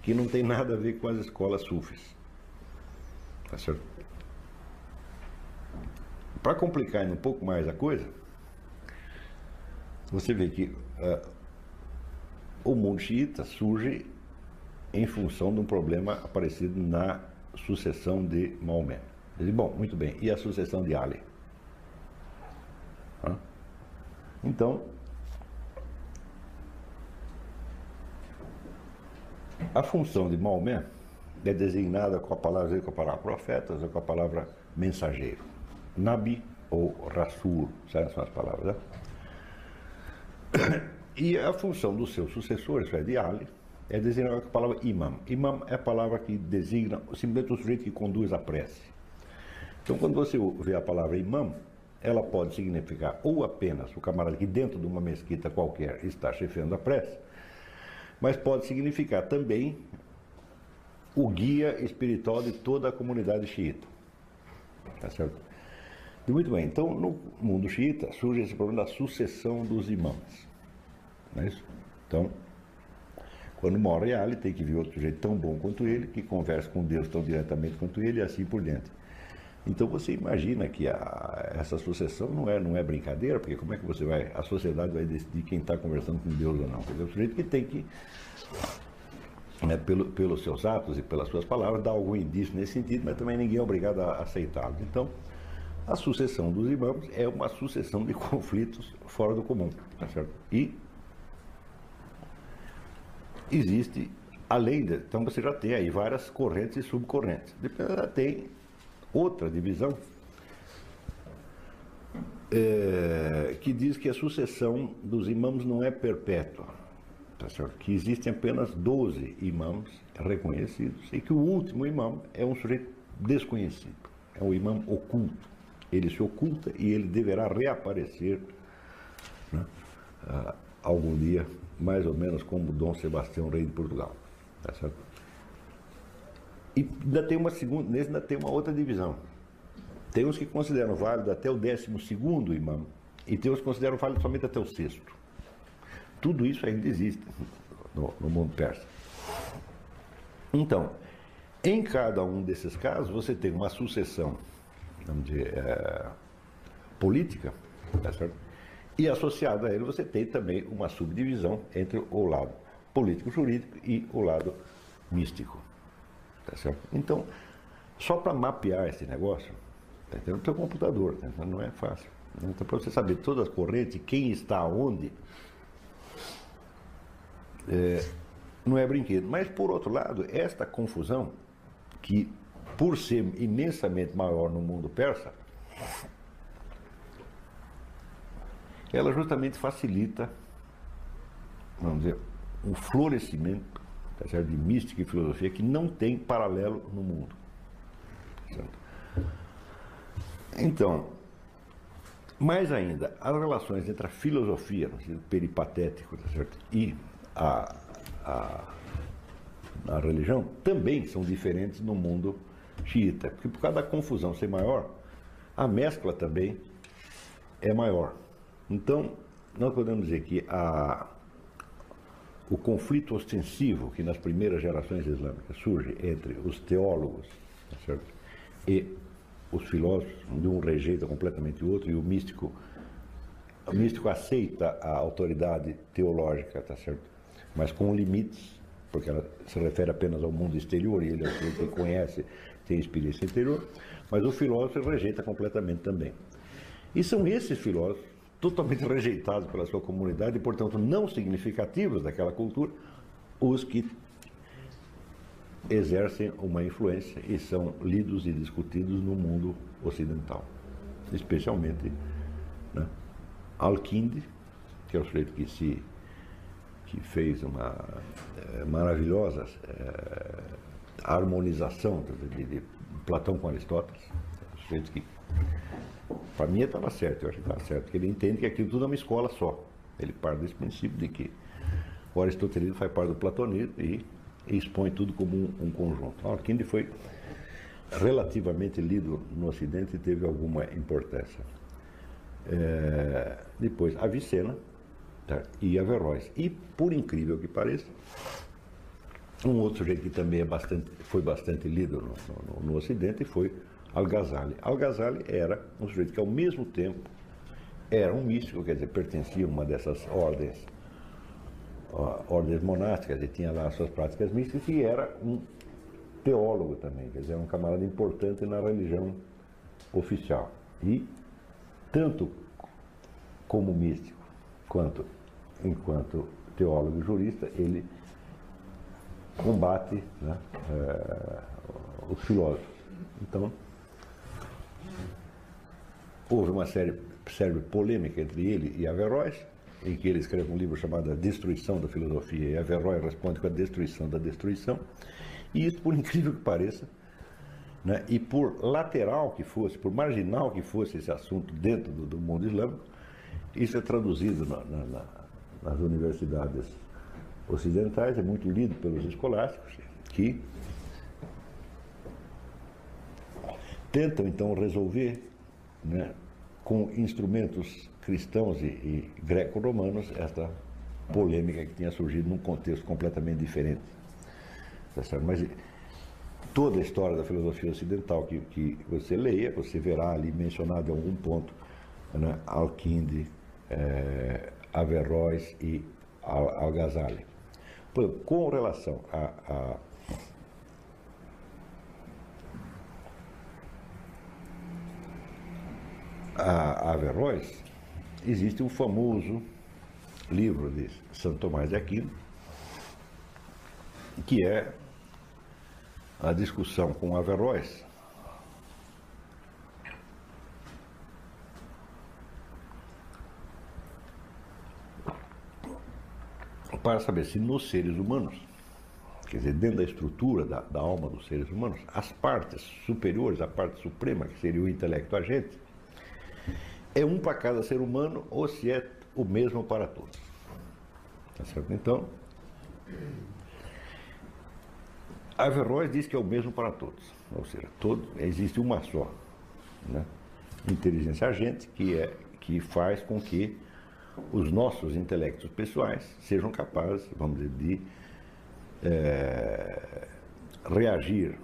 que não tem nada a ver com as escolas sufis. Tá certo? Para complicar um pouco mais a coisa, você vê que uh, o mundo xiita surge em função de um problema aparecido na sucessão de Maomé. bom, muito bem, e a sucessão de Ali? Então, A função de Maomé é designada com a palavra, com a palavra profetas ou com a palavra mensageiro. Nabi ou Rasul, são as palavras, né? E a função dos seus sucessores, é de Ali, é designada com a palavra imam. Imam é a palavra que designa simplesmente o sujeito que conduz a prece. Então, quando você vê a palavra imam, ela pode significar ou apenas o camarada que dentro de uma mesquita qualquer está chefiando a prece, mas pode significar também o guia espiritual de toda a comunidade xiita. Tá certo? Muito bem, então no mundo xiita surge esse problema da sucessão dos imãs. Não é isso? Então, quando morre Ali, tem que vir outro jeito tão bom quanto ele, que conversa com Deus tão diretamente quanto ele e assim por diante. Então você imagina que a, essa sucessão não é, não é brincadeira, porque como é que você vai, a sociedade vai decidir quem está conversando com Deus ou não? É o sujeito que tem que né, pelo, pelos seus atos e pelas suas palavras, dá algum indício nesse sentido, mas também ninguém é obrigado a aceitá-lo. Então, a sucessão dos imãs é uma sucessão de *laughs* conflitos fora do comum, tá certo? E existe, além de, então você já tem aí várias correntes e subcorrentes. Depois ela tem outra divisão é, que diz que a sucessão dos imãs não é perpétua, tá certo? que existem apenas 12 imãs reconhecidos e que o último imã é um sujeito desconhecido, é um imã oculto. Ele se oculta e ele deverá reaparecer né, algum dia, mais ou menos como Dom Sebastião, rei de Portugal. Tá certo? E ainda tem uma segunda, nesse ainda tem uma outra divisão. Tem uns que consideram válido até o décimo segundo imã, e tem uns que consideram válido somente até o sexto. Tudo isso ainda existe no, no mundo persa. Então, em cada um desses casos, você tem uma sucessão vamos dizer, é, política, tá certo? e associado a ele você tem também uma subdivisão entre o lado político-jurídico e o lado místico. Tá certo? Então, só para mapear esse negócio, tá entendendo? No seu computador, tá não é fácil. Então, para você saber todas as correntes, quem está onde, é, não é brinquedo. Mas, por outro lado, esta confusão, que por ser imensamente maior no mundo persa, ela justamente facilita, vamos dizer, um florescimento tá de mística e filosofia que não tem paralelo no mundo. Certo? Então, mais ainda, as relações entre a filosofia, no sentido peripatético, tá certo? e a, a, a religião também são diferentes no mundo xiita. Porque por causa da confusão ser maior, a mescla também é maior. Então, nós podemos dizer que a, o conflito ostensivo que nas primeiras gerações islâmicas surge entre os teólogos tá e os filósofos, de um rejeita completamente o outro, e o místico, o místico aceita a autoridade teológica, tá certo? mas com limites, porque ela se refere apenas ao mundo exterior, e ele é o que conhece tem experiência interior, mas o filósofo rejeita completamente também. E são esses filósofos, totalmente *laughs* rejeitados pela sua comunidade e, portanto, não significativos daquela cultura, os que exercem uma influência e são lidos e discutidos no mundo ocidental, especialmente né, que é o sujeito que se que fez uma é, maravilhosa é, harmonização de, de, Platão com Aristóteles. Sujeito que, para mim, estava certo, eu acho que estava certo, porque ele entende que aquilo tudo é uma escola só. Ele parte desse princípio de que o aristotelismo faz parte do platonismo e, expõe tudo como um, um conjunto. Alquinde foi relativamente lido no Ocidente e teve alguma importância. É, depois, Avicena tá, e Averroes. E, por incrível que pareça, um outro sujeito que também é bastante, foi bastante lido no, no, no Ocidente foi Al-Ghazali. Al-Ghazali era um sujeito que, ao mesmo tempo, era um místico, quer dizer, pertencia a uma dessas ordens, ordens monásticas e tinha lá as suas práticas místicas, e era um teólogo também, quer dizer, um camarada importante na religião oficial. E, tanto como místico, quanto enquanto teólogo e jurista, ele combate né, é, os filósofos. Então, houve uma série, série polêmica entre ele e Averroes, em que ele escreve um livro chamado A Destruição da Filosofia, e Averroes responde com a destruição da destruição. E isso, por *laughs* incrível que pareça, né, e por lateral que fosse, por marginal que fosse esse assunto dentro do, do mundo islâmico, isso é traduzido na, na, nas universidades ocidentais, é muito lido pelos escolásticos, que tentam então resolver né, com instrumentos cristãos e, e greco-romanos esta polêmica que tinha surgido num contexto completamente diferente. Mas toda a história da filosofia ocidental que, que você leia, você verá ali mencionado em algum ponto né, Alquinde, eh, Averroes e Al-Ghazali. Com relação a, a a Averroes, existe o famoso livro de Santo Tomás de Aquino, que é a discussão com Averroes para saber se nos seres humanos, quer dizer, dentro da estrutura da, da alma dos seres humanos, as partes superiores, a parte suprema, que seria o intelecto agente, é um para cada ser humano ou se é o mesmo para todos. Tá certo? Então, Averroes diz que é o mesmo para todos, ou seja, todo, existe uma só né? inteligência agente que, é, que faz com que os nossos intelectos pessoais sejam capazes, vamos dizer, de é, reagir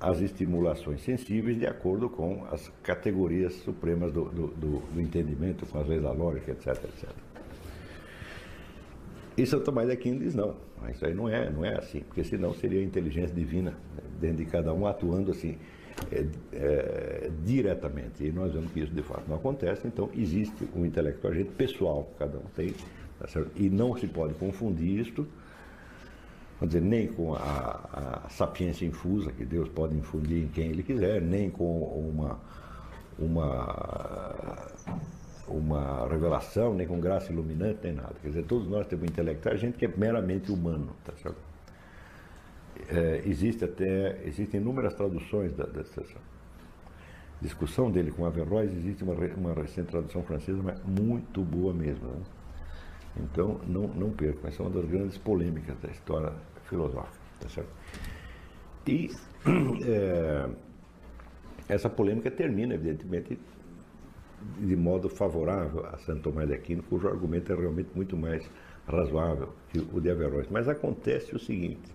às estimulações sensíveis de acordo com as categorias supremas do, do, do, do entendimento, com as leis da lógica, etc, etc. E São Tomás de Aquino diz não, isso aí não é, não é assim, porque senão seria a inteligência divina né, dentro de cada um atuando assim é, é, diretamente. E nós vemos que isso de fato não acontece, então existe um intelecto agente pessoal, cada um tem, tá e não se pode confundir isto, vamos dizer, nem com a, a sapiência infusa que Deus pode infundir em quem Ele quiser, nem com uma, uma uma revelação, nem com graça iluminante, nem nada. Quer dizer, todos nós temos um intelecto, a gente que é meramente humano, tá certo? É, existe até, existem inúmeras traduções da, dessa discussão dele com Averroes, existe uma, uma recente tradução francesa, mas muito boa mesmo. Né? Então, não, não percam, essa é uma das grandes polêmicas da história filosófica, tá certo? E *clears throat* é, essa polêmica termina, evidentemente, de modo favorável a Santo Tomás de Aquino, cujo argumento é realmente muito mais razoável que o de Averroes. Mas acontece o seguinte: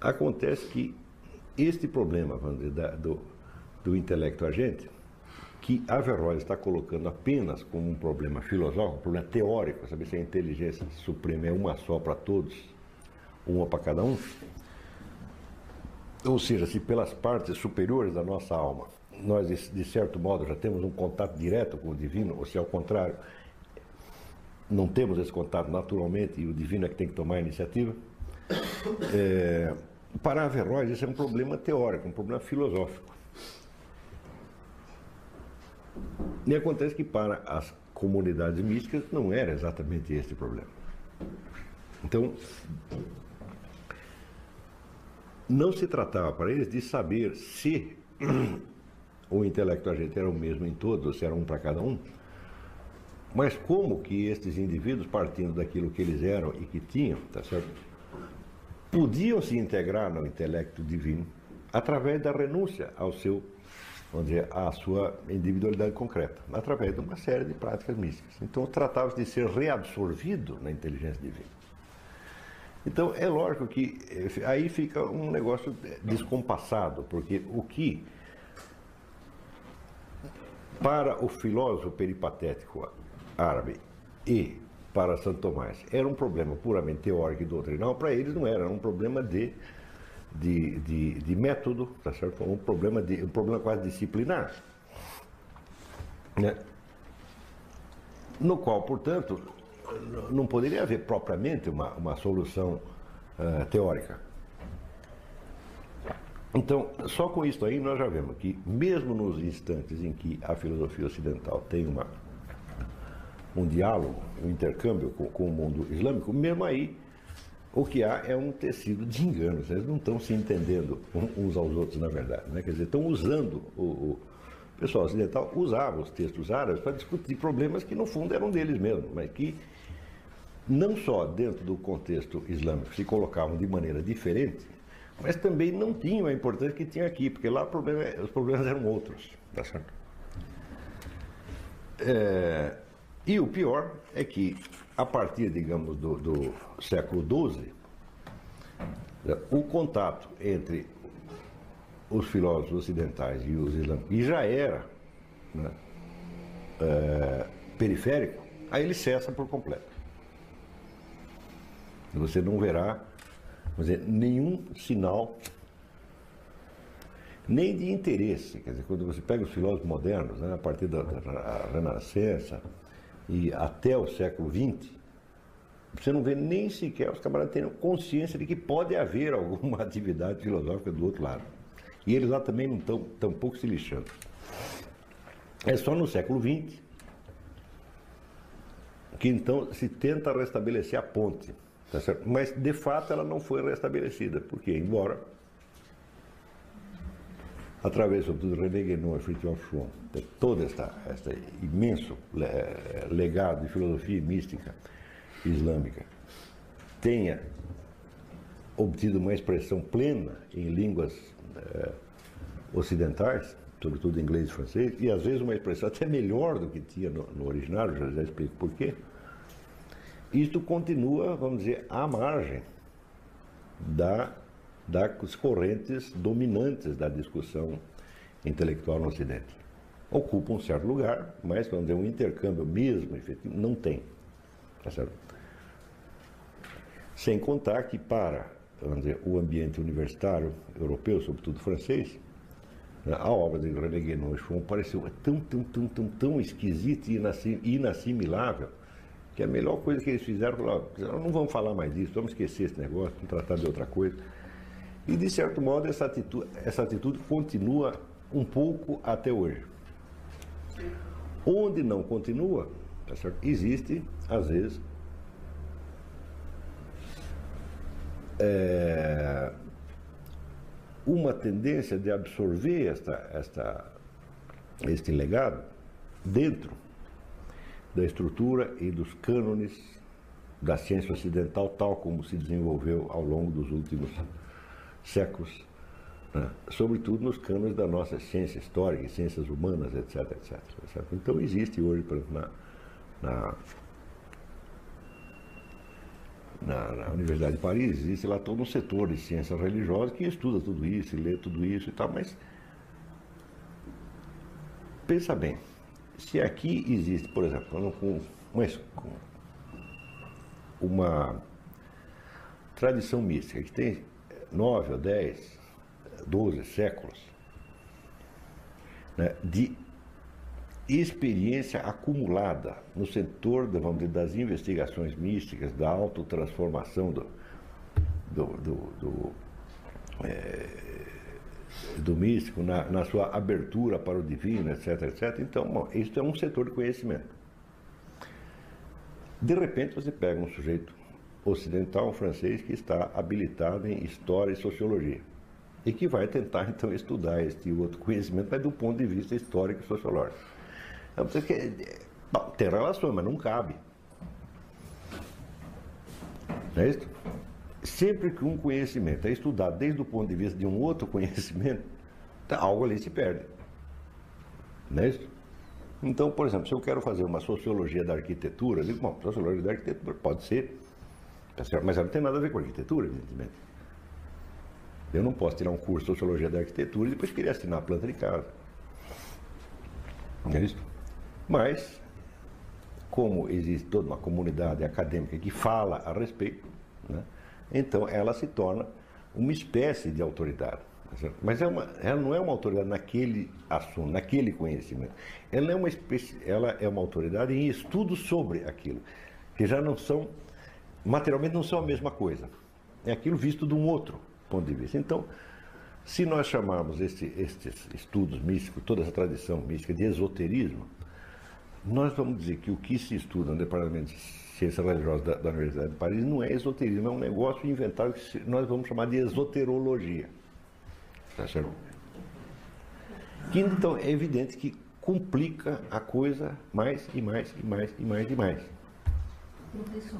acontece que este problema, da, do, do intelecto agente, que Averroes está colocando apenas como um problema filosófico, um problema teórico, saber se a inteligência suprema é uma só para todos, uma para cada um, ou seja, se pelas partes superiores da nossa alma nós, de certo modo, já temos um contato direto com o divino, ou se ao contrário, não temos esse contato naturalmente e o divino é que tem que tomar a iniciativa. É, para Averroes, esse é um problema teórico, um problema filosófico. E acontece que para as comunidades místicas não era exatamente esse o problema. Então, não se tratava para eles de saber se *clears throat* o intelecto agente era o mesmo em todos, se era um para cada um. Mas como que estes indivíduos, partindo daquilo que eles eram e que tinham, tá certo? Podiam se integrar no intelecto divino através da renúncia ao seu, vamos dizer, à sua individualidade concreta, através de uma série de práticas místicas. Então tratava-se de ser reabsorvido na inteligência divina. Então é lógico que eh, aí fica um negócio descompassado, porque o que para o filósofo peripatético árabe e para Santo Tomás era um problema puramente teórico e doutrinal, para eles não era, era um problema de, de, de, de método, tá certo? um problema, de, um problema quase disciplinar. Né? No qual, portanto, não poderia haver propriamente uma, uma solução uh, teórica. Então, só com isso aí nós já vemos que, mesmo nos instantes em que a filosofia ocidental tem uma, um diálogo, um intercâmbio com, com o mundo islâmico, mesmo aí o que há é um tecido de enganos. Eles não estão se entendendo uns aos outros, na verdade. Né? Quer dizer, estão usando o, o pessoal ocidental usava os textos árabes para discutir problemas que, no fundo, eram deles mesmos, mas que não só dentro do contexto islâmico se colocavam de maneira diferente, mas também não tinham a importância que tinha aqui, porque lá problema, os problemas eram outros. Tá certo? É, e o pior é que, a partir, digamos, do, do século XII, o contato entre os filósofos ocidentais e os islâmicos, e já era né, é, periférico, aí ele cessa por completo. Você não verá dizer, nenhum sinal nem de interesse. Quer dizer, quando você pega os filósofos modernos, né, a partir da, da Renascença e até o século XX, você não vê nem sequer os camaradas tendo consciência de que pode haver alguma *laughs* atividade filosófica do outro lado. E eles lá também não estão tão pouco se lixando. É só no século XX que então se tenta restabelecer a ponte. Tá Mas de fato ela não foi restabelecida, porque embora através sobretudo de René Guénon e Fritjof Schwann, todo esta, esta imenso legado de filosofia mística islâmica tenha obtido uma expressão plena em línguas eh, ocidentais, sobretudo inglês e francês, e às vezes uma expressão até melhor do que tinha no, no original, já, já explico por quê. Isto continua, vamos dizer, à margem da, das correntes dominantes da discussão intelectual no Ocidente. Ocupa um certo lugar, mas, vamos dizer, um intercâmbio mesmo efetivo não tem. Tá certo? Sem contar que para vamos dizer, o ambiente universitário europeu, sobretudo francês, a obra de René Guénon pareceu tão, tão, tão, tão, tão esquisita e inassimilável que a melhor coisa que eles fizeram foi, não vamos falar mais disso, vamos esquecer esse negócio, vamos tratar de outra coisa. E, de certo modo, essa atitude, essa atitude continua um pouco até hoje. Onde não continua, tá existe, às vezes, é, uma tendência de absorver esta, esta, este legado dentro da estrutura e dos cânones da ciência ocidental, tal como se desenvolveu ao longo dos últimos séculos, né? sobretudo nos cânones da nossa ciência histórica, ciências humanas, etc, etc. Então existe hoje, por exemplo, na, na na, Universidade de Paris, existe lá todo um setor de ciências religiosas que estuda tudo isso, lê tudo isso e tal, mas pensa bem, se aqui existe, por exemplo, com uma tradição mística que tem nove ou dez, doze séculos né, de experiência acumulada no setor vamos dizer, das investigações místicas, da autotransformação do, do, do, do, é, do místico, na, na, sua abertura para o divino, etc, etc. Então, isso é um setor de conhecimento. De repente, você pega um sujeito ocidental, francês, que está habilitado em história e sociologia e que vai tentar, *laughs* então, estudar este outro conhecimento, mas do ponto de vista histórico e sociológico. Então, bom, tem relações, mas não cabe. Não é isso? Sempre que um conhecimento é estudado desde o ponto de vista de um outro conhecimento, *laughs* tá, algo ali se perde. Não é isso? Então, por exemplo, se eu quero fazer uma sociologia da arquitetura, eu digo, bom, sociologia da arquitetura pode ser, tá mas ela não tem nada a ver com arquitetura, evidentemente. Eu não posso tirar um curso de sociologia da arquitetura e depois querer assinar a planta de casa. Não é isso? Mas, como existe toda uma comunidade acadêmica que fala a respeito, né, então ela se torna uma espécie de autoridade. Mas é uma, ela não é uma autoridade naquele assunto, naquele conhecimento. Ela é, uma espécie, ela é uma autoridade em estudos sobre aquilo, que já não são, materialmente não são a mesma coisa. É aquilo visto de um outro ponto de vista. Então, se nós chamarmos este, estes estudos místicos, toda essa tradição mística de esoterismo, nós vamos dizer que o que se estuda no Departamento de Ciências Religiosas da, da Universidade de Paris não é esoterismo, é um negócio inventado que nós vamos chamar de esoterologia. Tá certo? Que então é evidente que complica a coisa mais e mais e mais e mais e mais.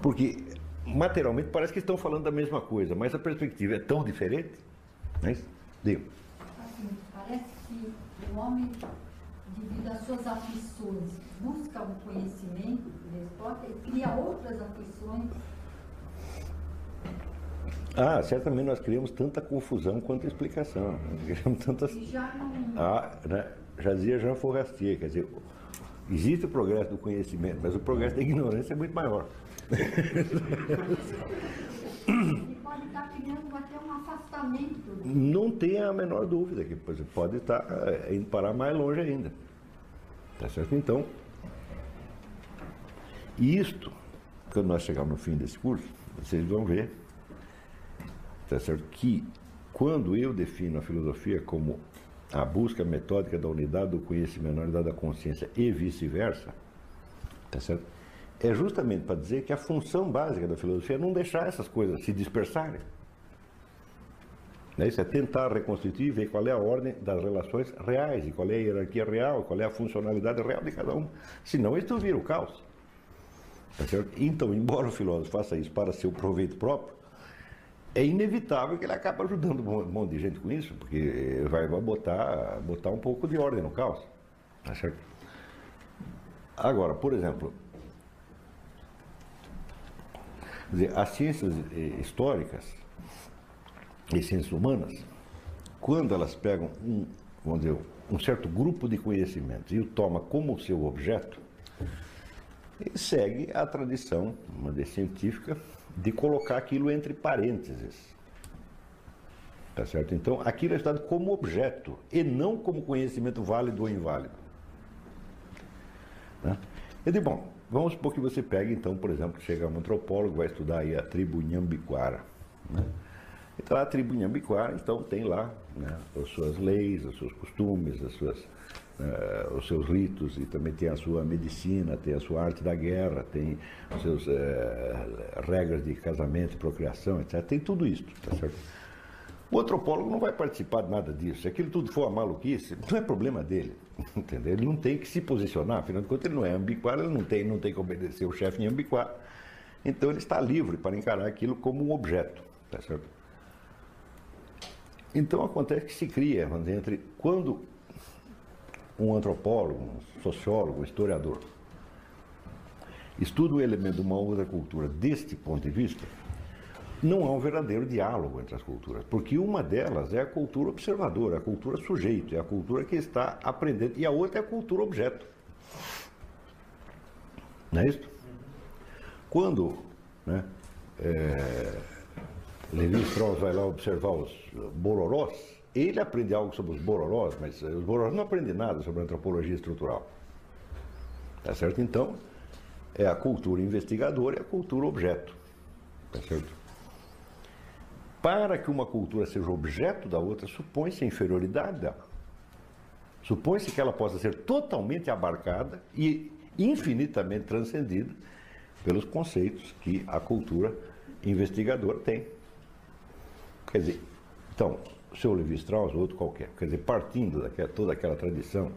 Porque materialmente parece que estão falando da mesma coisa, mas a perspectiva é tão diferente. Não é isso? Digo. Assim, parece que o homem devido às suas aflições, busca um conhecimento de Aristóteles e cria outras aflições. Ah, certamente nós criamos tanta confusão quanto explicação. criamos tantas... Já não... Ah, né? Já dizia Jean Forestier, quer dizer, existe o progresso do conhecimento, mas o progresso da ignorância é muito maior. Afastamento. *laughs* Não tem a menor dúvida que pode estar é, indo parar mais longe ainda. Tá certo? Então, isto, quando nós chegarmos no fim desse curso, vocês vão ver tá certo? que quando eu defino a filosofia como a busca metódica da unidade do conhecimento, da unidade da consciência e vice-versa, tá certo? É justamente para dizer que a função básica da filosofia é não deixar essas coisas se dispersarem. Né? Isso é tentar reconstituir, ver qual é a ordem das relações reais, e qual é a hierarquia real, qual é a funcionalidade real de cada um. Senão isso vira o caos. Tá então, embora o filósofo faça isso para seu proveito próprio, é inevitável que ele acabe ajudando um monte de gente com isso, porque vai, botar, botar um pouco de ordem no caos. Tá certo? Agora, por exemplo, dizer, as ciências eh, históricas e ciências humanas, quando elas pegam um, vamos dizer, um certo grupo de conhecimentos e o toma como seu objeto, ele segue a tradição uma vez científica de colocar aquilo entre parênteses. Tá certo? Então, aquilo é estudado como objeto e não como conhecimento válido ou inválido. Né? Digo, bom, vamos supor que você pegue, então, por exemplo, chega um antropólogo, vai estudar aí a tribo Nhambiquara. Né? Então, a tribo Nhambiquara, então, tem lá né, as suas leis, os seus costumes, as suas, uh, os seus ritos, e também tem a sua medicina, tem a sua arte da guerra, tem as suas uh, regras de casamento, procriação, etc. Tem tudo isso, tá certo? O antropólogo não vai participar de nada disso. Se aquilo tudo for a maluquice, *laughs* não é problema dele. *laughs* Entendeu? Ele não tem que se posicionar, afinal de contas ele não é ambiquário, ele não tem, não tem que obedecer o chefe em ambiquário. Então ele está livre para encarar aquilo como um objeto. Tá certo? Então acontece que se cria, entre quando um antropólogo, um sociólogo, um historiador estuda o elemento de uma outra cultura deste ponto de vista, não há um verdadeiro diálogo entre as culturas, porque uma delas é a cultura observadora, a cultura sujeito, é a cultura que está aprendendo, e a outra é a cultura objeto. Não é isso? Quando né, é, Levi Strauss vai lá observar os bororós, ele aprende algo sobre os bororós, mas os bororós não aprendem nada sobre antropologia estrutural. Tá certo? Então, é a cultura investigadora e a cultura objeto. Tá certo? Para que uma cultura seja objeto da outra, supõe-se a inferioridade dela. Supõe-se que ela possa ser totalmente abarcada e infinitamente transcendida pelos conceitos que a cultura investigadora tem. Quer dizer, então, o seu Levi Strauss ou outro qualquer, quer dizer, partindo daquela, toda aquela tradição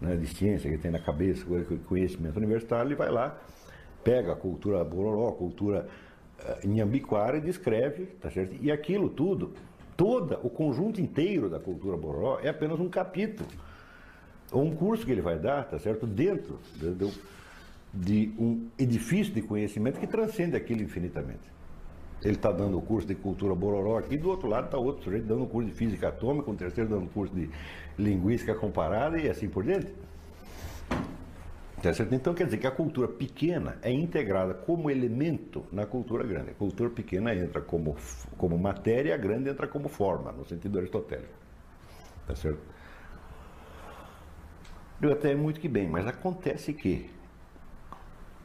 né, de ciência que tem na cabeça, conhecimento universitário, ele vai lá, pega a cultura bororó, a cultura Inhambiquara descreve, tá certo? E aquilo tudo, toda, o conjunto inteiro da cultura bororó é apenas um capítulo, ou um curso que ele vai dar, tá certo? Dentro de, de um edifício de conhecimento que transcende aquilo infinitamente. Ele está dando o curso de cultura bororó aqui, do outro lado está outro sujeito dando o curso de física atômica, um terceiro dando o curso de linguística comparada e assim por diante. Tá então quer dizer que a cultura pequena é integrada como elemento na cultura grande. A cultura pequena entra como, como matéria, a grande entra como forma, no sentido aristotélico. Tá certo? Eu até muito que bem, mas acontece que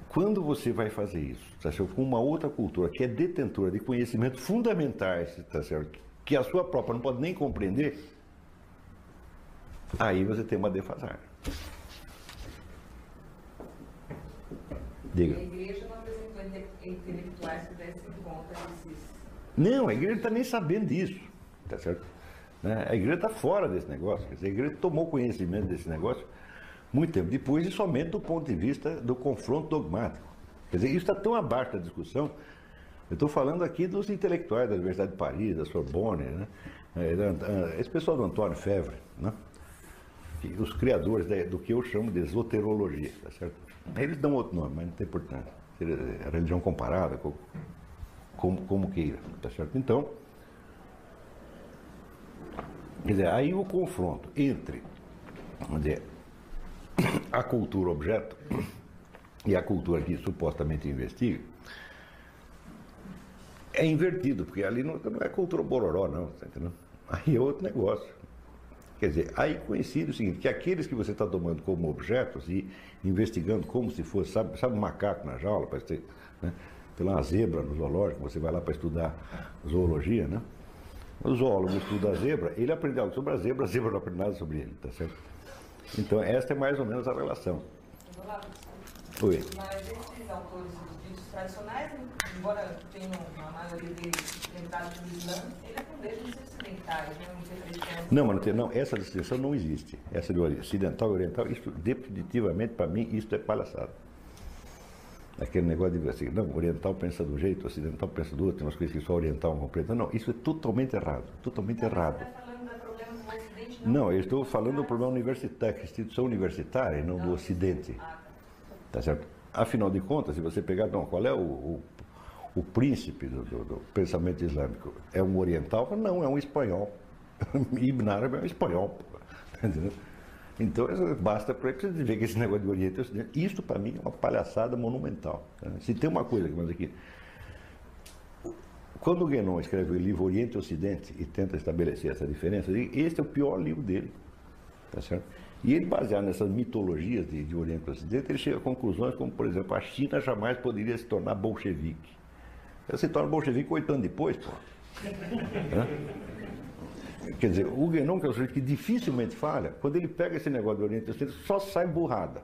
quando você vai fazer isso, tá certo? com uma outra cultura que é detentora de conhecimentos fundamentais, tá certo? que a sua própria não pode nem compreender, aí você tem uma defasagem. Diga. A igreja não apresentou intelectuais que dessem conta desses. Não, a igreja não está nem sabendo disso. Tá certo? Né? A igreja está fora desse negócio. Dizer, a igreja tomou conhecimento desse negócio muito tempo depois e somente do ponto de vista do confronto dogmático. Quer dizer, isso está tão abaixo da discussão. Eu estou falando aqui dos intelectuais da Universidade de Paris, da Sorbonne, né? É, esse pessoal do Antônio Fevre, né? os criadores do que eu chamo de esoterologia, tá certo? Eles dão outro nome, mas não tem importância. A religião comparada, como, como queira, tá certo? Então, quer dizer, aí o confronto entre vamos dizer, a cultura objeto e a cultura que supostamente investiga É invertido, porque ali não, não é cultura bororó, não, tá entendendo? Aí é outro negócio. Quer dizer, aí coincide o seguinte, que aqueles que você está tomando como objetos e investigando como se fosse, sabe, sabe um macaco na jaula, para ter, né? tem lá uma zebra no zoológico, você vai lá para estudar zoologia, né? O zoólogo estuda a zebra, ele aprende algo sobre a zebra, a zebra não aprende nada sobre ele, tá certo? Então, esta é mais ou menos a relação. Oi. Mas esses autores tradicionais, embora tenham uma maioria deles tentado no Islã, não deixam de ser ocidentais, né? não Não, mas não, essa distinção não existe. Essa de ocidental e oriental, isso definitivamente, para mim, isso é palhaçada. Aquele negócio de assim, não, oriental pensa do jeito, ocidental pensa do outro, nós coisas que só oriental não compreende. Não, isso é totalmente errado, totalmente não, errado. Você está falando do problema do Ocidente, não? Não, eu estou falando do problema universitário, instituição universitária e não do Ocidente. Ah, tá. tá certo? Afinal de contas, se você pegar, não, qual é o, o, o príncipe do, do, do, pensamento islâmico? É um oriental? Não, é um espanhol. *laughs* Ibn Arabi é um espanhol. Entendeu? Então, basta para você ver que esse negócio de Oriente e Ocidente, isso para mim é uma palhaçada monumental. Né? Se tem uma coisa que aqui. Quando o Guénon escreve o livro Oriente e Ocidente e tenta estabelecer essa diferença, esse é o pior livro dele. Tá certo? E ele, baseado nessas mitologias de, de Oriente e Ocidente, ele chega a conclusões como, por exemplo, a China jamais poderia se tornar bolchevique. Ela se torna bolchevique oito anos depois, pô. Quer dizer, o Guénon, que é o sujeito que dificilmente falha, quando ele pega esse negócio do Oriente Ocidente, só sai burrada.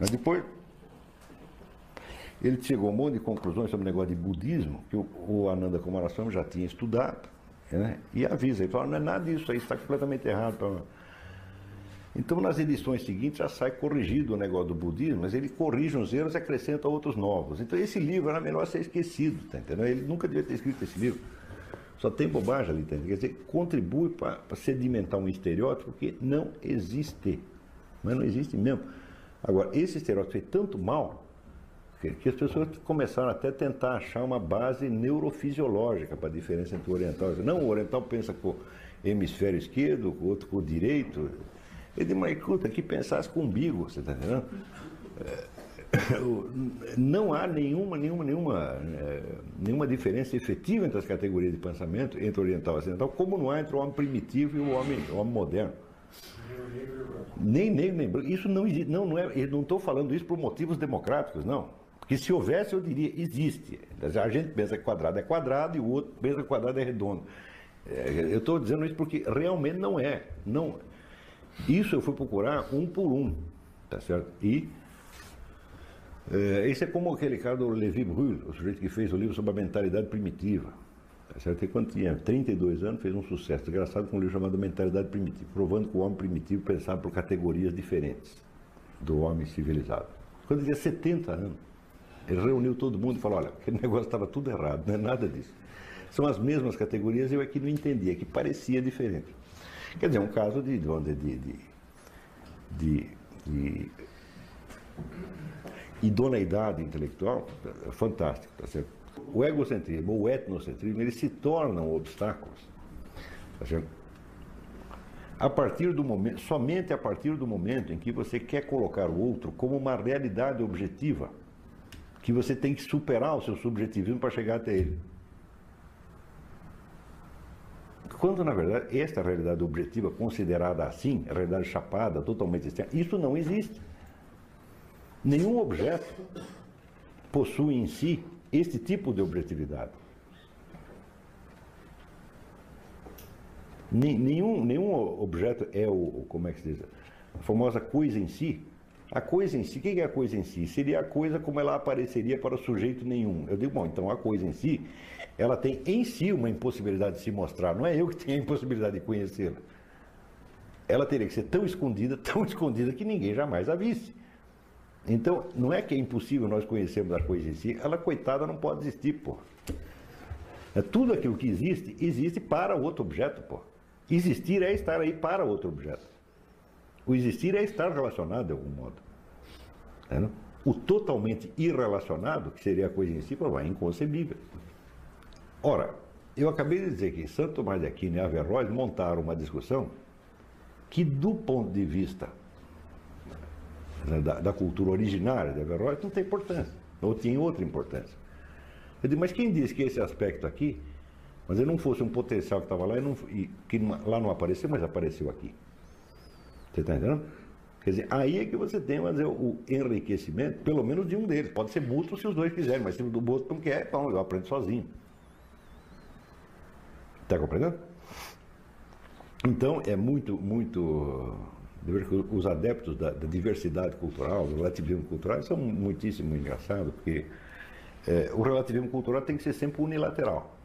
Mas depois, ele chegou a um monte de conclusões sobre o negócio de budismo, que o, o Ananda Kumaraswamy já tinha estudado, né? e avisa, ele fala, não é nada disso aí, está completamente errado. Então, nas edições seguintes, já sai corrigido o negócio do budismo, mas ele corrige uns erros e acrescenta outros novos. Então, esse livro era melhor ser esquecido, tá entendendo? Ele nunca devia ter escrito esse livro. Só tem bobagem ali dentro. Quer dizer, contribui para sedimentar um estereótipo que não existe. Mas não existe mesmo. Agora, esse estereótipo fez tanto mal que, que as pessoas começaram até a tentar achar uma base neurofisiológica para a diferença entre o oriental e o Não, o oriental pensa com o hemisfério esquerdo, o outro com o direito. Ele diz, mas escuta, que pensasse com umbigo, você está entendendo? É, não há nenhuma, nenhuma, nenhuma, é, nenhuma diferença efetiva entre as categorias de pensamento, entre oriental e ocidental, como não há entre o homem primitivo e o homem, o homem moderno. Nem negro, nem branco. Isso não existe. Não, não é, eu não estou falando isso por motivos democráticos, não. Porque se houvesse, eu diria, existe. A gente pensa que quadrado é quadrado e o outro pensa que quadrado é redondo. É, eu estou dizendo isso porque realmente não é. Não, isso eu fui procurar um por um, tá certo? E é, esse é como aquele cara do Levi Brühl, o sujeito que fez o livro sobre a mentalidade primitiva. Tá certo? E quando tinha 32 anos, fez um sucesso desgraçado com um livro chamado Mentalidade Primitiva, provando que o homem primitivo pensava por categorias diferentes do homem civilizado. Quando tinha 70 anos, ele reuniu todo mundo e falou: olha, aquele negócio estava tudo errado, não é nada disso. São as mesmas categorias, eu aqui não entendia, que parecia diferente. Quer dizer, um caso de, de, de, de, de idoneidade intelectual é fantástico, tá certo? O egocentrismo o etnocentrismo, eles se tornam obstáculos, tá certo? A partir do momento, somente a partir do momento em que você quer colocar o outro como uma realidade objetiva, que você tem que superar o seu subjetivismo para chegar até ele. Quando, na verdade, esta realidade objetiva, considerada assim, a realidade chapada, totalmente externa, isso não existe. Nenhum objeto possui em si este tipo de objetividade. Nenhum, nenhum objeto é o, como é que se diz, a famosa coisa em si. A coisa em si, o que é a coisa em si? Seria a coisa como ela apareceria para o sujeito nenhum. Eu digo, bom, então a coisa em si, ela tem em si uma impossibilidade de se mostrar, não é eu que tenho a impossibilidade de conhecê-la. Ela teria que ser tão escondida, *laughs* tão escondida que ninguém jamais a visse. Então, não é que é impossível nós conhecermos a coisa em si, ela, coitada, não pode existir, pô. É, tudo aquilo que existe, existe para outro objeto, pô. Existir é estar aí para outro objeto. O existir é estar relacionado de algum modo. É, o totalmente irrelacionado, que seria a coisa em si, pô, é inconcebível. Ora, eu acabei de dizer que Santo Tomás de Aquino e Averroes montaram uma discussão que, do ponto de vista né, da, da, cultura originária de Averroes não tem importância, ou tinha outra importância. Eu digo, mas quem disse que esse aspecto aqui, mas ele não fosse um potencial que estava lá e, não, e que lá não apareceu, mas apareceu aqui. Você está entendendo? Quer dizer, aí é que você tem dizer, o enriquecimento, pelo menos de um deles. Pode ser mútuo se os dois quiserem, mas se o do outro não quer, então eu aprendo sozinho. Está compreendendo? Então é muito, muito. Os adeptos da, da diversidade cultural, do relativismo cultural, são muitíssimo engraçados, porque é, o relativismo cultural tem que ser sempre unilateral.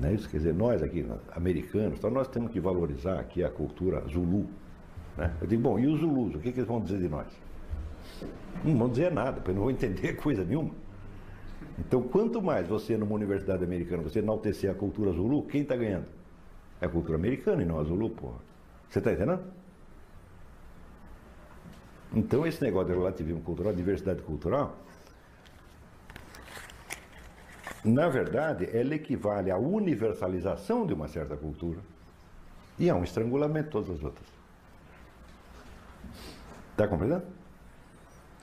Não é isso? Quer dizer, nós aqui, americanos, então nós temos que valorizar aqui a cultura Zulu. Né? Eu digo, bom, e os Zulus, o que, que eles vão dizer de nós? Não vão dizer nada, porque não vou entender *laughs* coisa nenhuma. Então, quanto mais você, numa universidade americana, você enaltecer a cultura Zulu, quem está ganhando? É a cultura americana e não a Zulu, porra. Você está entendendo? Então, esse negócio de relativismo cultural, diversidade cultural, na verdade, ela equivale à universalização de uma certa cultura e a um estrangulamento de todas as outras. Está compreendendo?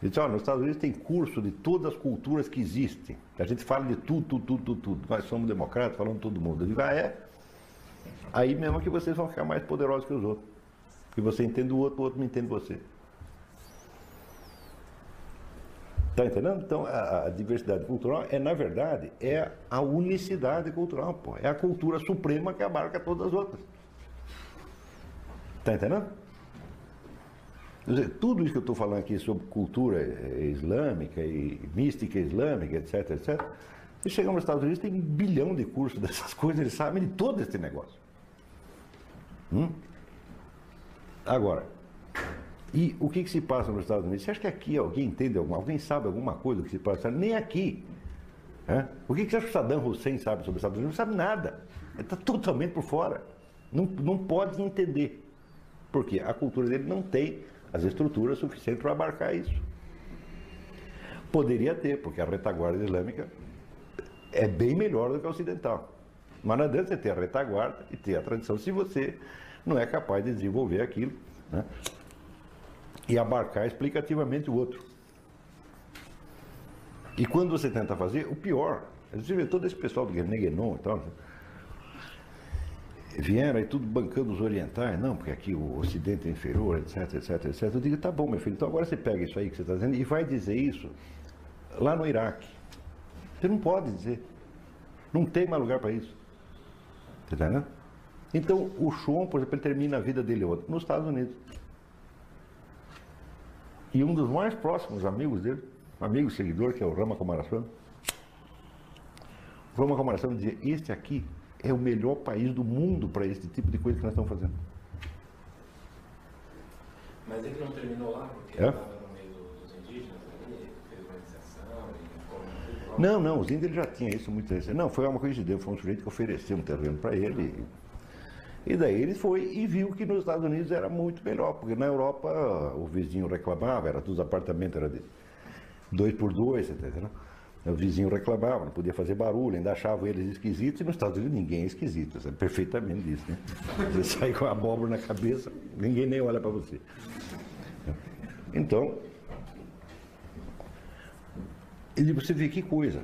Ele diz, nos Estados Unidos tem curso de todas as culturas que existem. A gente fala de tudo, tudo, tudo, tudo, tudo. Nós somos democratas, falamos todo mundo. Eu digo, ah, é? Aí mesmo que vocês vão ficar mais poderosos que os outros. Que você entende o outro, o outro não entende você. Está entendendo? Então, a, a, diversidade cultural é, na verdade, é a unicidade cultural, pô. É a cultura suprema que abarca todas as outras. Está entendendo? Dizer, tudo isso que eu estou falando aqui sobre cultura eh, islâmica e mística islâmica, etc, etc. Se chegamos nos Estados Unidos, tem um bilhão de cursos *laughs* dessas coisas, eles sabem de todo esse negócio. Hum? Agora, e o que, que, se passa nos Estados Unidos? Você acha que aqui alguém entende alguma alguém sabe alguma coisa do que se passa? Nem aqui. É? O que, que você acha que Saddam Hussein sabe sobre os Estados Unidos? Não sabe nada. Ele está totalmente por fora. Não, não pode entender. Porque a cultura dele não tem as estruturas suficientes para abarcar isso. Poderia ter, porque a retaguarda islâmica é bem melhor do que a ocidental. Mas não adianta você ter a retaguarda e ter a tradição se você não é capaz de desenvolver aquilo. Né? e abarcar explicativamente o outro. E quando você tenta fazer, o pior, você vê todo esse pessoal do Guerneguenon e tal, vieram aí tudo bancando os orientais, não, porque aqui o Ocidente é inferior, etc, etc, etc. Eu digo, tá bom, meu filho, então agora você pega isso aí que você está dizendo e vai dizer isso lá no Iraque. Você não pode dizer. Não tem mais lugar para isso. Você está? Então, o Sean, por exemplo, ele termina a vida dele onde? Nos Estados Unidos. E um dos mais próximos amigos dele, amigo seguidor, que é o Rama Kamarasan, o Rama Kamarasan dizia, este aqui é o melhor país do mundo para esse tipo de coisa que nós estamos fazendo. Mas ele não terminou lá porque é? estava no meio dos indígenas ali, fez uma iniciação e Não, não, os índios já tinham isso muito recente. Não, foi uma coincidência, foi um sujeito que ofereceu um terreno para ele. E daí ele foi e viu que nos Estados Unidos era muito melhor, porque na Europa o vizinho reclamava, era todos os apartamentos era de dois por dois, entendeu? O vizinho reclamava, não podia fazer barulho, ainda achavam eles esquisitos, e nos Estados Unidos ninguém é esquisito, sabe perfeitamente disso, né? Você sai com a abóbora na cabeça, ninguém nem olha para você. Então, ele, você vê que coisa.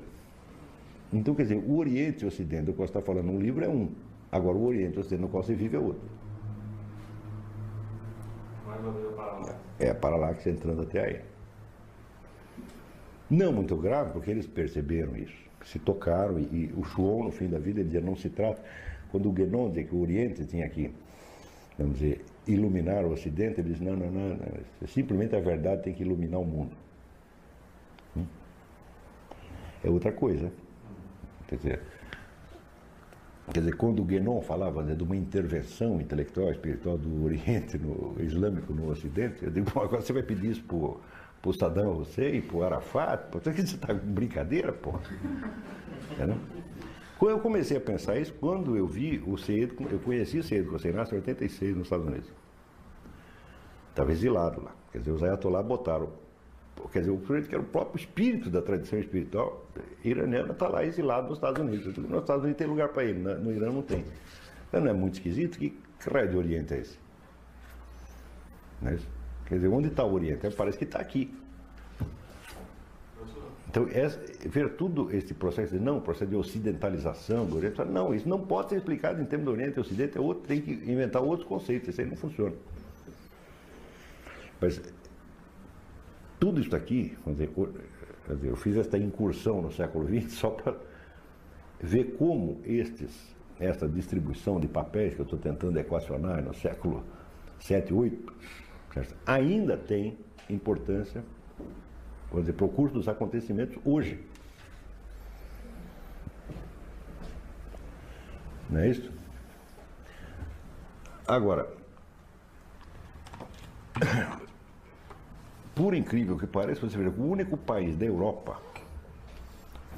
Então, quer dizer, o Oriente e o Ocidente, o que você está falando no livro, é um. Agora, o Oriente, o Ocidente no qual você vive é outro. É, para lá que você entrando até aí. Não muito grave, porque eles perceberam isso. Se tocaram, e, e o Shuon, no fim da vida, ele dizia, não se trata. Quando o dizia que o Oriente tinha que, vamos dizer, iluminar o Ocidente, ele disse, não, não, não, não, simplesmente a verdade tem que iluminar o mundo. Hum? É outra coisa. Quer dizer, quer dizer, quando o Guénon falava né, de uma intervenção intelectual, espiritual do Oriente, no islâmico no Ocidente, eu digo, agora você vai pedir isso para pro Saddam Hussein, pro Arafat, pô, você *laughs* está com brincadeira, pô. Entendeu? Quando eu comecei a pensar isso, quando eu vi o Seyed, eu conheci o Seyed Hossein em 86 nos Estados Unidos. Estava exilado lá. Quer dizer, os Ayatollah botaram, quer dizer, o que era o próprio espírito da tradição espiritual iraniana está lá exilado nos Estados Unidos. Nos Estados Unidos tem lugar para ele, no Irã não tem. Então não é muito esquisito? Que, que raio de Oriente é esse? Não é isso? Quer dizer, onde está o Oriente? Parece que está aqui. Então, ver tudo esse processo de não, processo de ocidentalização do Oriente, não, isso não pode ser explicado em termos do Oriente e Ocidente, é outro, tem que inventar outros conceitos, isso aí não funciona. Mas tudo isso aqui, dizer, dizer, eu fiz esta incursão no século XX só para ver como estes, esta distribuição de papéis que eu estou tentando equacionar no século 7, 8, ainda tem importância vamos dizer, para o curso dos acontecimentos hoje. Não é isso? Agora, *coughs* por incrível que pareça, você veja, o único país da Europa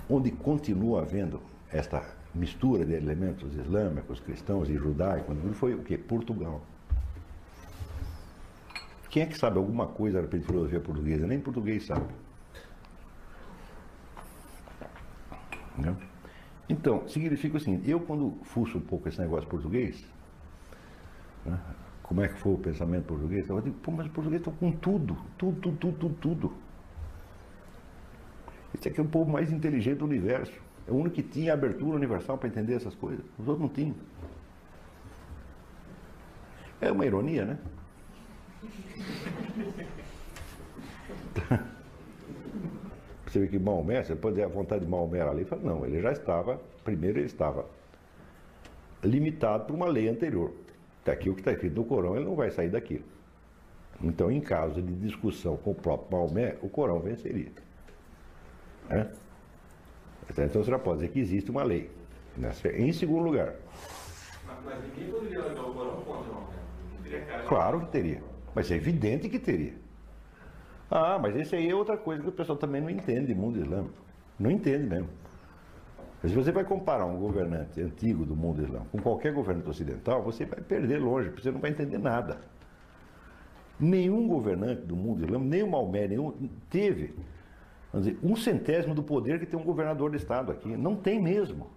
onde continua havendo esta mistura de elementos islâmicos, cristãos e judaicos foi o que? Portugal. Quem é que sabe alguma coisa a respeito de filosofia portuguesa? Nem português sabe. Então, significa seguinte, eu quando fuço um pouco esse negócio português, né, como é que foi o pensamento português, eu digo, pô, mas o português está com tudo, tudo, tudo, tudo, tudo, tudo. Esse aqui é o povo mais inteligente do universo. É o único que tinha abertura universal para entender essas coisas. Os outros não tinham. É uma ironia, né? *laughs* Você vê que Maomé, você pode dizer a vontade de Maomé ali, fala, não, ele já estava, primeiro ele estava limitado por uma lei anterior. Até aqui o que está escrito no Corão, ele não vai sair daquilo. Então, em caso de discussão com o próprio Maomé, o Corão venceria. Né? Então você já pode dizer que existe uma lei. Né? Em segundo lugar. Mas ninguém poderia levar o Corão contra o Maomé. Claro que teria. Mas é evidente que teria. Ah, mas esse aí é outra coisa que o pessoal também não entende de mundo islâmico. Não entende mesmo. Se você vai comparar um governante antigo do mundo islâmico com qualquer governante ocidental, você vai perder longe, porque você não vai entender nada. Nenhum governante do mundo islâmico, nem o Maomé, nenhum, teve vamos dizer, um centésimo do poder que tem um governador de Estado aqui. Não tem mesmo.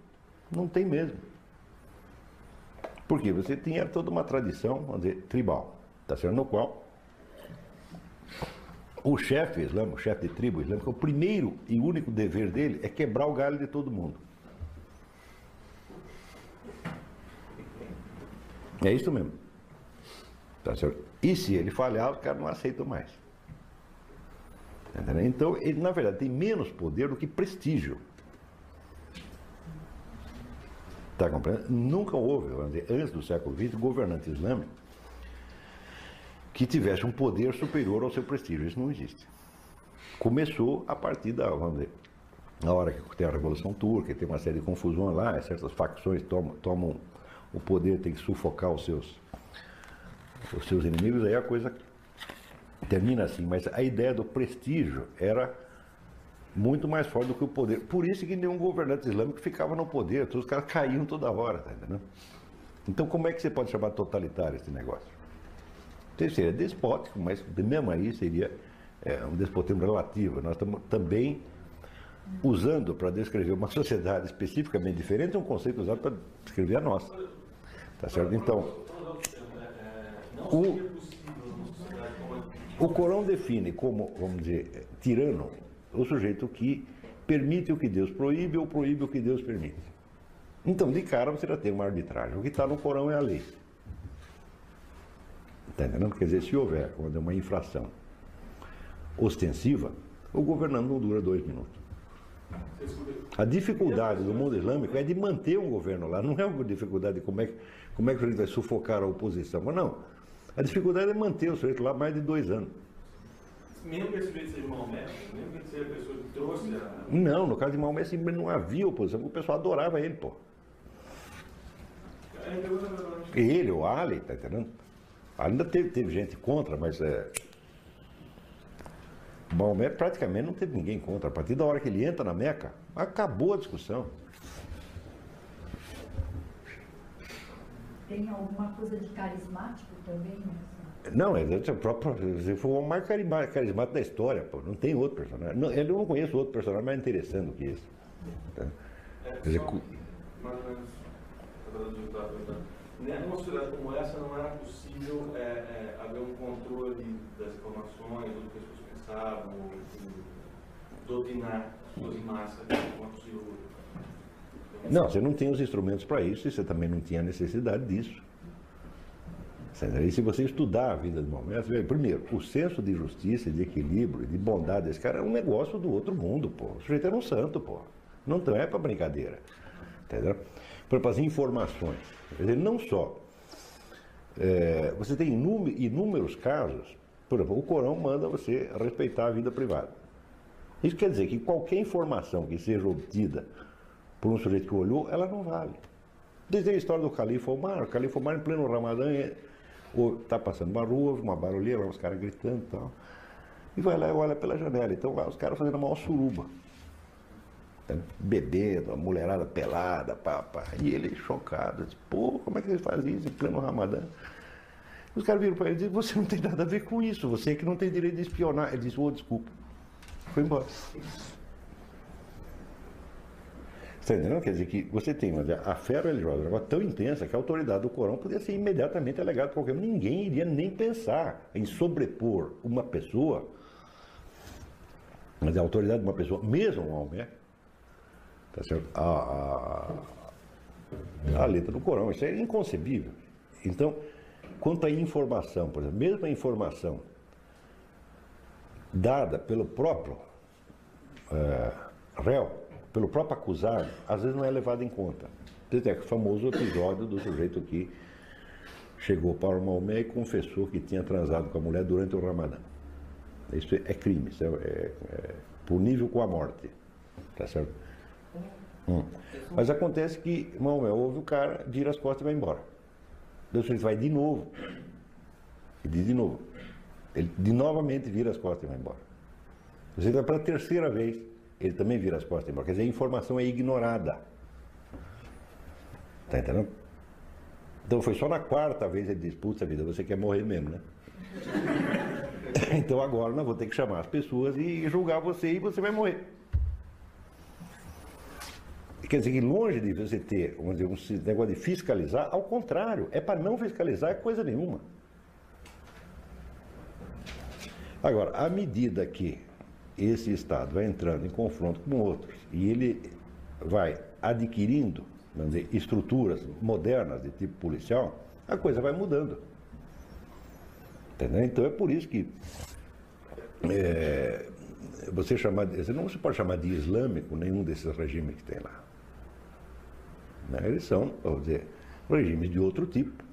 Não tem mesmo. Porque você tinha toda uma tradição, vamos dizer, tribal, tá certo? no qual o chefe islâmico, o chefe de tribo islâmica, o primeiro e único dever dele é quebrar o galho de todo mundo. É isso mesmo. Tá certo? E se ele falhar, os caras não aceitam mais. Entendeu? Então, ele na verdade tem menos poder do que prestígio. Está compreendendo? Nunca houve, dizer, antes do século XX, governante islâmico que tivesse um poder superior ao seu prestígio. Isso não existe. Começou a partir da, vamos dizer, na hora que tem a Revolução Turca, tem uma série de confusões lá, certas facções tomam, tomam o poder, tem que sufocar os seus, os seus inimigos, aí a coisa termina assim. Mas a ideia do prestígio era muito mais forte do que o poder. Por isso que nenhum governante islâmico ficava no poder, todos os caras caíam toda hora, tá? Então como é que você pode chamar totalitário esse negócio? Seria despótico, mas mesmo aí seria é, um despotismo relativo. Nós estamos também usando para descrever uma sociedade especificamente diferente um conceito usado para descrever a nossa. Tá certo? Então, o, o Corão define como, vamos dizer, tirano o sujeito que permite o que Deus proíbe ou proíbe o que Deus permite. Então, de cara, você já tem uma arbitragem. O que está no Corão é a lei. Está entendendo? Quer dizer, se houver uma infração ostensiva, o governante não dura dois minutos. A dificuldade do mundo islâmico é de manter um governo lá, não é uma dificuldade de como é, como é que a gente vai sufocar a oposição. Mas não. A dificuldade é manter o sujeito lá mais de dois anos. Mesmo que esse sujeito seja Maomé, mesmo que seja a pessoa que trouxe a... Não, no caso de Maomé simplesmente não havia oposição, porque o pessoal adorava ele, pô. Ele, o Ali, tá entendendo? Ainda teve, teve gente contra, mas é, Maomé praticamente não teve ninguém contra. A partir da hora que ele entra na Meca, acabou a discussão. Tem alguma coisa de carismático também? Né? Não, ele é o próprio. Foi o mais carismático da história, pô. Não tem outro personagem. Não, eu não conheço outro personagem mais interessante do que esse. Tá? É, Quer dizer, só, mais ou menos, numa sociedade como essa não era possível é, é, haver um controle das informações, do que as pessoas pensavam. doutrinar as em massa contra o não, você não tem os instrumentos para isso e você também não tinha necessidade disso. E se você estudar a vida de Maomé, primeiro, o senso de justiça, de equilíbrio, de bondade desse cara é um negócio do outro mundo, pô. O sujeito era um santo, pô. Não é para brincadeira. Entendeu? Para fazer informações. Quer dizer, não só. É, você tem inúmeros casos, por exemplo, o Corão manda você respeitar a vida privada. Isso quer dizer que qualquer informação que seja obtida por um sujeito que olhou, ela não vale. Desde a história do Califa Omar, o Califa Omar em pleno Ramadã está passando uma rua, uma barulheira, os caras gritando e tal. E vai lá e olha pela janela. Então lá os caras fazendo a maior suruba. Bebendo, a mulherada pelada, pá. E ele chocado, disse, pô, como é que eles fazem isso em pleno Ramadã? Os caras viram para ele e disseram, você não tem nada a ver com isso, você é que não tem direito de espionar. Ele disse, ô, oh, desculpa. Foi embora. Você tá entendendo? Quer dizer que você tem mas a fé religiosa era tão intensa que a autoridade do Corão podia ser imediatamente alegada qualquer Ninguém iria nem pensar em sobrepor uma pessoa, mas a autoridade de uma pessoa, mesmo um homem, tá certo? A, a, a letra do Corão, isso é inconcebível. Então, quanto à informação, por exemplo, mesmo a informação dada pelo próprio é, réu, pelo próprio acusado, às vezes não é levado em conta. É o famoso episódio do sujeito que chegou para o Maomé e confessou que tinha transado com a mulher durante o Ramadã. Isso é crime, isso é, é, é punível com a morte. Tá certo? Hum. Mas acontece que Maomé ouve o cara, vira as costas e vai embora. Deus ele vai de novo. E diz de novo. Ele de novamente vira as costas e vai embora. Você vai para a terceira vez ele também vira as costas e embora. Quer dizer, a informação é ignorada. Tá entendendo? Então foi só na quarta vez ele disse, putz, vida, você quer morrer mesmo, né? *laughs* então agora nós vamos ter que chamar as pessoas e julgar você e você vai morrer. Quer dizer que longe de você ter vamos dizer, um negócio de fiscalizar, ao contrário, é para não fiscalizar coisa nenhuma. Agora, à medida que esse Estado vai entrando em confronto com outros e ele vai adquirindo dizer, estruturas modernas de tipo policial, a coisa vai mudando. Entendeu? Então é por isso que é, você, chamar, você não se pode chamar de islâmico nenhum desses regimes que tem lá. Né? Eles são, vamos dizer, regimes de outro tipo,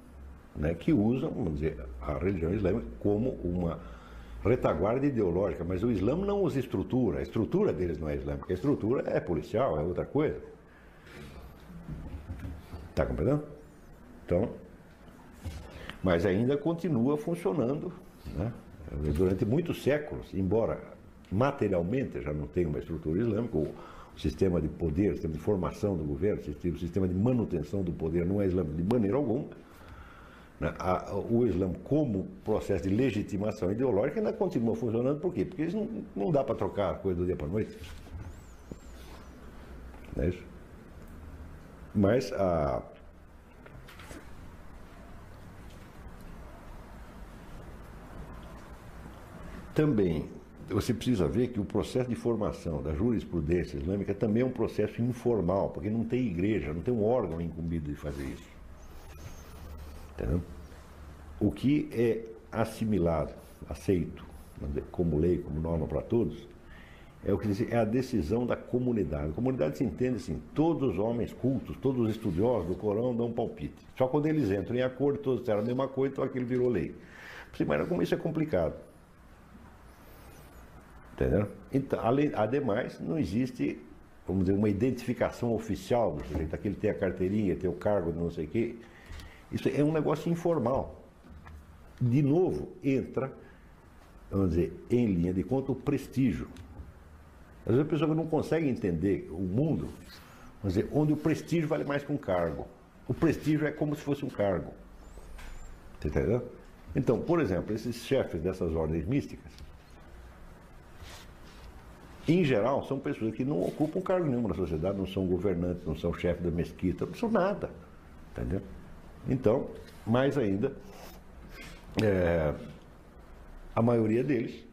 né? que usam, vamos dizer, a religião islâmica como uma retaguarda ideológica, mas o Islã não usa estrutura, a estrutura deles não é islâmica, a estrutura é policial, é outra coisa. Está compreendendo? Então, mas ainda continua funcionando né? durante muitos séculos, embora materialmente já não tenha uma estrutura islâmica, o, o sistema de poder, sistema de formação do governo, sistema de manutenção do poder não é islâmico de maneira alguma né, o Islã como processo de legitimação ideológica ainda continua funcionando, por quê? Porque isso não, não dá para trocar a coisa do dia para a noite. Não é isso? Mas a. Também você precisa ver que o processo de formação da jurisprudência islâmica também é um processo informal, porque não tem igreja, não tem um órgão incumbido de fazer isso. Entendeu? O que é assimilado, aceito, como lei, como norma para todos, é o que diz, é a decisão da comunidade. A comunidade se entende assim, todos os homens cultos, todos os estudiosos do Corão dão um palpite. Só quando eles entram em acordo, todos disseram a mesma coisa, então aquilo virou lei. Mas como isso é complicado. Entendeu? Então, além, ademais, não existe, vamos dizer, uma identificação oficial do sujeito. Aquele tem a carteirinha, tem o cargo não sei o quê. Isso é um negócio informal. De novo, entra, vamos dizer, em linha de conta o prestígio. Às vezes a pessoa não consegue entender o mundo, vamos dizer, onde o prestígio vale mais que um cargo. O prestígio é como se fosse um cargo. Entendeu? Então, por exemplo, esses chefes dessas ordens místicas, em geral, são pessoas que não ocupam cargo nenhum na sociedade, não são governantes, não são chefes da mesquita, não são nada. Entendeu? Então, mais ainda, é, a maioria deles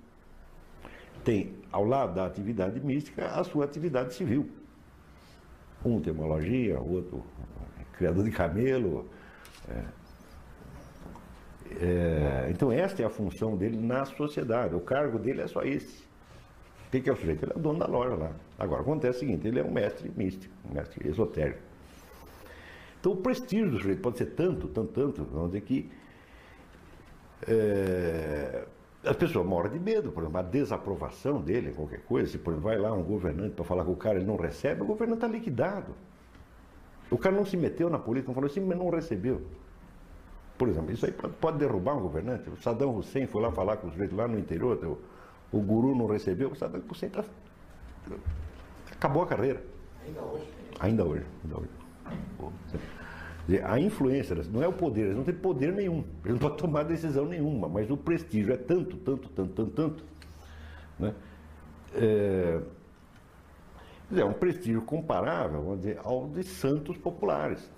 tem, ao lado da atividade mística, a sua atividade civil. Um tem uma lojinha, outro criador de camelo. É. É, então, esta é a função dele na sociedade. O cargo dele é só esse. Que, que é o sujeito? Ele é o dono da loja lá. Agora, acontece o seguinte: ele é um mestre místico, um mestre esotérico. Então, o prestígio do sujeito pode ser tanto, tanto, tanto, vamos dizer que. É, as pessoas moram de medo, por exemplo, a desaprovação dele, qualquer coisa, se por exemplo, vai lá um governante para falar com o cara, ele não recebe, o governante está liquidado. O cara não se meteu na política, não falou assim, mas não recebeu. Por exemplo, isso aí pode, derrubar um governante. O Saddam Hussein foi lá falar com os vezes lá no interior, o, o guru não recebeu, o Saddam Hussein tá, acabou a carreira. Ainda hoje? Ainda hoje. Ainda hoje. A influência, não é o poder, eles não têm poder nenhum, eles não podem tomar decisão nenhuma, mas o prestígio é tanto, tanto, tanto, tanto, tanto. Né? É, é um prestígio comparável vamos dizer, ao de santos populares.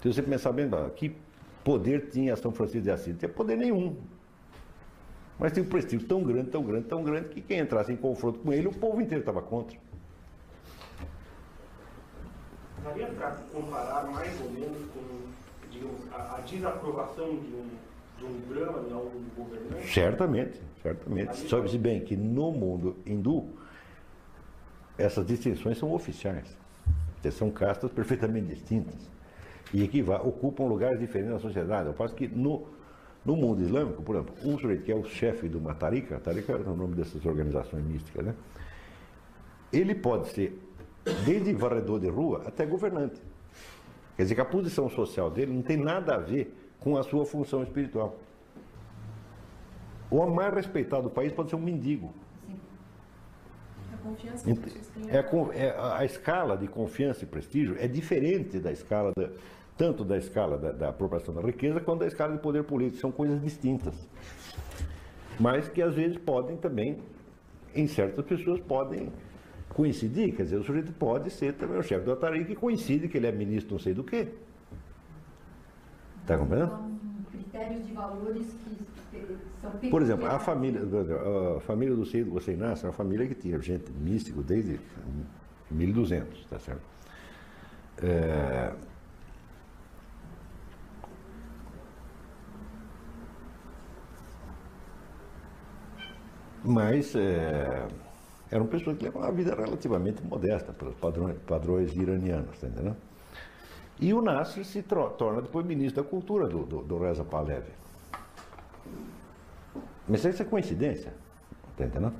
Se você pensar bem, que poder tinha São Francisco de Assis? Não tinha poder nenhum. Mas tem um prestígio tão grande, tão grande, tão grande, que quem entrasse em confronto com ele, o povo inteiro estava contra. daria para comparar mais ou menos com digamos, a, a desaprovação de um, de um Brahman a um governante? Certamente, certamente. Sabe-se bem que no mundo hindu, essas distinções são oficiais. São castas perfeitamente distintas. E que ocupam lugares diferentes na sociedade. Eu faço que no, no mundo islâmico, por exemplo, um sujeito que é o chefe de uma tarika é o nome dessas organizações místicas, né? Ele pode ser desde varredor de rua até governante. Quer dizer que a posição social dele não tem nada a ver com a sua função espiritual. O mais respeitado do país pode ser um mendigo. Sim. A confiança que é, é, a escala de confiança e prestígio é diferente da escala da, tanto da escala da, da apropriação da riqueza quanto da escala de poder político. São coisas distintas. Mas que às vezes podem também, em certas pessoas, podem coincidir, quer dizer, o sujeito pode ser também o chefe do Atari que coincide que ele é ministro não sei do quê. Está compreendendo? São critérios de valores que são Por exemplo, a família, a família do Seyd Hossein Nasser é uma família que tinha gente místico desde 1200, está certo? É... Mas é eram pessoas que levavam uma vida relativamente modesta, pelos padrões, padrões iranianos, tá entendendo? E o Nasser se torna depois ministro da cultura do, do, do Reza Pahlavi. Mas isso é coincidência, tá entendendo?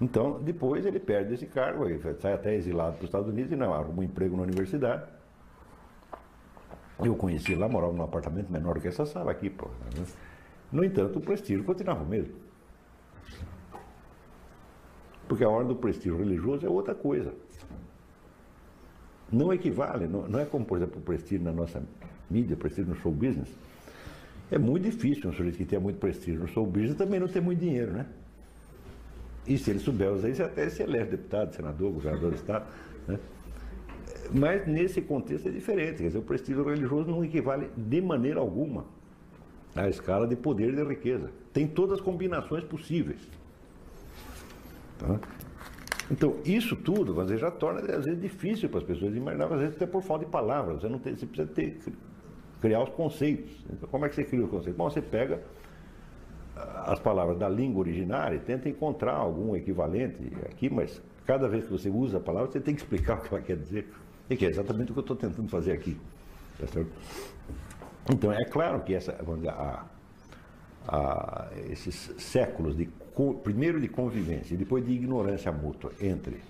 Então, depois ele perde esse cargo, ele sai até exilado para os Estados Unidos e não arruma um emprego na universidade. Eu conheci lá, morava num apartamento menor que essa sala aqui, pô. Né? No entanto, o prestígio continuava o mesmo. Porque a ordem do prestígio religioso é outra coisa. Não equivale, não, não é como, por exemplo, o prestígio na nossa mídia, prestígio no show business. É muito difícil um sujeito que tenha muito prestígio no show business também não ter muito dinheiro, né? E se ele souber usar isso, até se elege deputado, senador, governador do Estado. Né? Mas nesse contexto é diferente. Quer dizer, o prestígio religioso não equivale de maneira alguma à escala de poder e de riqueza. Tem todas as combinações possíveis. Tá? Então, isso tudo, às vezes, já torna, às vezes, difícil para as pessoas imaginar, às vezes, até por falta de palavras. Você, não tem, você precisa ter, criar os conceitos. Então, como é que você cria os conceitos? Bom, você pega ah, as palavras da língua originária e tenta encontrar algum equivalente aqui, mas cada vez que você usa a palavra, você tem que explicar *laughs* o que ela quer dizer. E que é exatamente o que eu estou tentando fazer aqui. Tá então, é claro que essa, a, a, esses séculos de primeiro de convivência e depois de ignorância mútua entre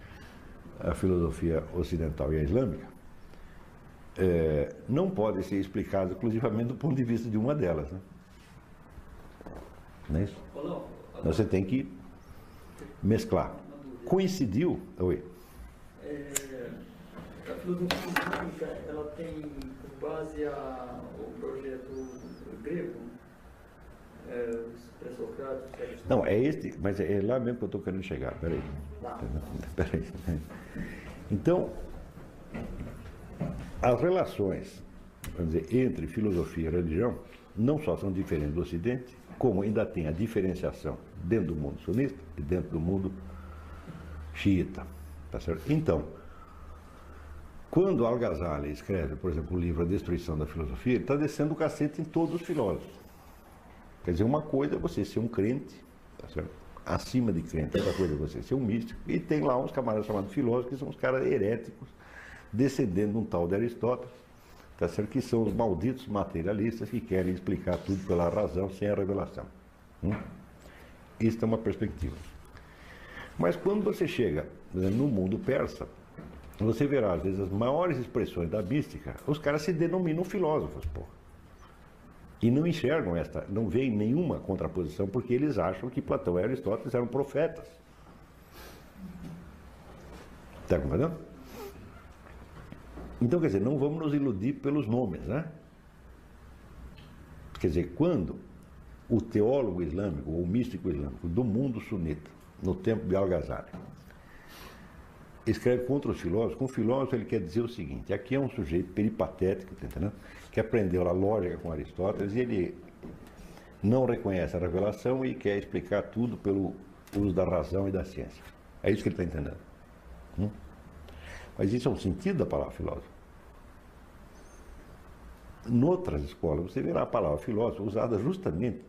a filosofia ocidental e a islâmica, é, não pode ser explicado exclusivamente do ponto de vista de uma delas. Né? Não é isso? Você tem que mesclar. Coincidiu. Oi. É, a filosofia islâmica ela tem por base a, o projeto grego é, não, é este, mas é lá mesmo que eu estou querendo chegar. Peraí. Tá. *laughs* Peraí. Então, as relações vamos dizer, entre filosofia e religião não só são diferentes do Ocidente, como ainda tem a diferenciação dentro do mundo sunita e dentro do mundo xiita. Tá certo? Então, quando Al-Ghazali escreve, por exemplo, o livro A Destruição da Filosofia, ele está descendo o cacete em todos os filósofos. Quer dizer, uma coisa é você ser um crente, tá certo? acima de crente, outra coisa é você ser um místico, e tem lá uns camaradas chamados filósofos, que são os caras heréticos, descendendo de um tal de Aristóteles, tá certo? que são os malditos materialistas que querem explicar tudo pela razão sem a revelação. Hum? Isso é uma perspectiva. Mas quando você chega no mundo persa, você verá, às vezes, as maiores expressões da mística, os caras se denominam filósofos, pô. E não enxergam esta, não veem nenhuma contraposição, porque eles acham que Platão e Aristóteles eram profetas. Está compreendendo? Então, quer dizer, não vamos nos iludir pelos nomes, né? Quer dizer, quando o teólogo islâmico, ou místico islâmico do mundo sunita, no tempo de Al-Ghazali, escreve contra os filósofos, com filósofo ele quer dizer o seguinte, aqui é um sujeito peripatético, tá entendendo? Que aprendeu a lógica com Aristóteles e ele não reconhece a revelação e quer explicar tudo pelo uso da razão e da ciência. É isso que ele está entendendo. Hum? Mas isso é o sentido da palavra filósofo. Noutras escolas, você verá a palavra filósofo usada justamente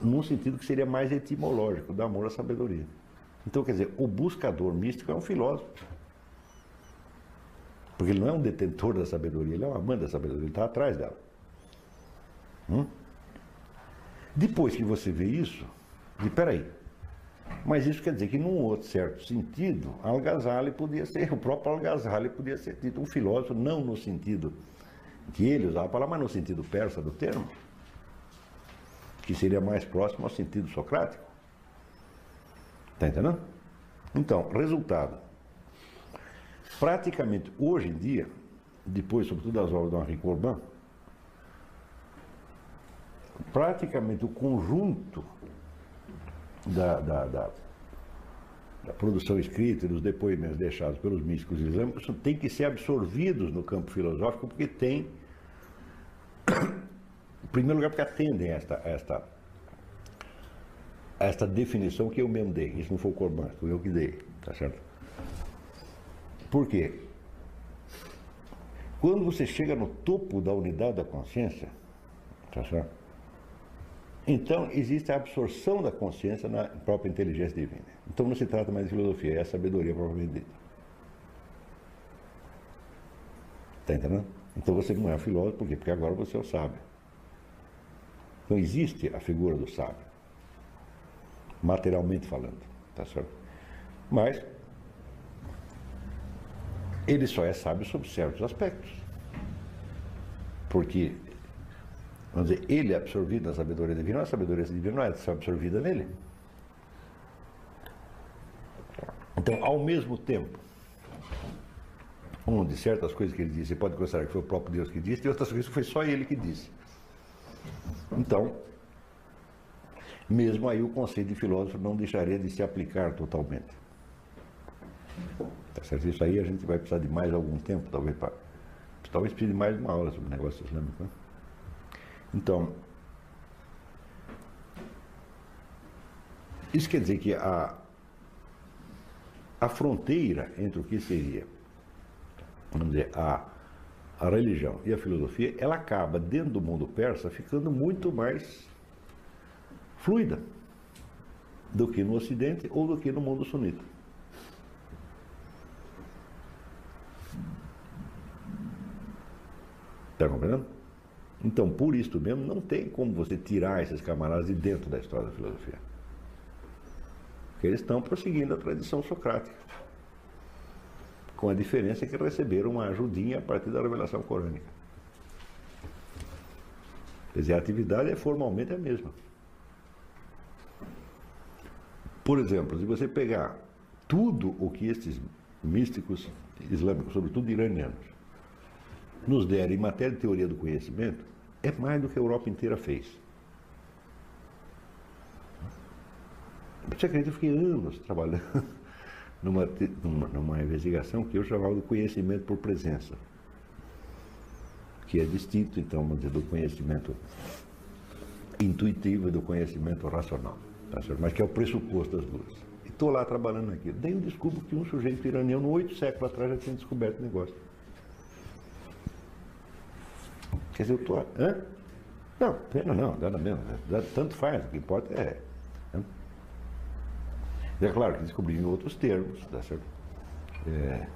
num sentido que seria mais etimológico, do amor à sabedoria. Então, quer dizer, o buscador místico é um filósofo. Porque ele não é um detentor da sabedoria, ele é um amante da sabedoria, ele está atrás dela. Hum? Depois que você vê isso, diz, peraí, mas isso quer dizer que num outro certo sentido, Al-Ghazali podia ser, o próprio Al-Ghazali podia ser dito um filósofo, não no sentido que ele usava a palavra, mas no sentido persa do termo, que seria mais próximo ao sentido socrático. Está entendendo? Então, resultado. Praticamente, hoje em dia, depois, sobretudo das obras do Henri Corbin, praticamente o conjunto da, da, da, da, produção escrita e dos depoimentos deixados pelos místicos islâmicos tem que ser absorvidos no campo filosófico porque tem, em primeiro lugar, porque atendem a esta, a esta, esta definição que eu mesmo dei. Isso não foi o Corbin, foi eu que dei, tá certo? Por quê? Quando você chega no topo da unidade da consciência, tá certo? Então, existe a absorção da consciência na própria inteligência divina. Então, não se trata mais de filosofia, é a sabedoria propriamente dita. Está entendendo? Então, você não é filósofo, por quê? Porque agora você é o sábio. Então, existe a figura do sábio, materialmente falando, tá certo? Mas, ele só é sábio sobre certos aspectos. Porque, vamos dizer, ele é absorvido na sabedoria divina, a sabedoria divina não é absorvida nele. Então, ao mesmo tempo, onde certas coisas que ele disse, você pode considerar que foi o próprio Deus que disse, e outras coisas que foi só ele que disse. Então, mesmo aí o conceito de filósofo não deixaria de se aplicar totalmente. Tá certo? Isso aí a gente vai precisar de mais algum tempo, talvez, para. Talvez precise de mais uma aula sobre o negócio islâmico. Né? Então, isso quer dizer que a, a fronteira entre o que seria, vamos dizer, a, a religião e a filosofia, ela acaba, dentro do mundo persa, ficando muito mais fluida do que no Ocidente ou do que no mundo sunita. Está compreendendo? Então, por isso mesmo, não tem como você tirar esses camaradas de dentro da história da filosofia. Porque eles estão prosseguindo a tradição socrática. Com a diferença que receberam uma ajudinha a partir da revelação corânica. Quer dizer, a atividade é formalmente a mesma. Por exemplo, se você pegar tudo o que estes místicos islâmicos, sobretudo iranianos, nos deram em matéria de teoria do conhecimento é mais do que a Europa inteira fez. Você acredita? Eu fiquei anos trabalhando *laughs* numa, numa, numa investigação que eu chamava de conhecimento por presença, que é distinto, então, do conhecimento intuitivo do conhecimento racional, tá mas que é o pressuposto das duas. E estou lá trabalhando aqui. Daí eu descubro que um sujeito iraniano, oito séculos atrás, já tinha descoberto o negócio. Quer dizer, eu. Hã? Não, pena não, nada mesmo. Tanto faz, o que importa é. Né? É claro que descobri em outros termos, tá certo? É,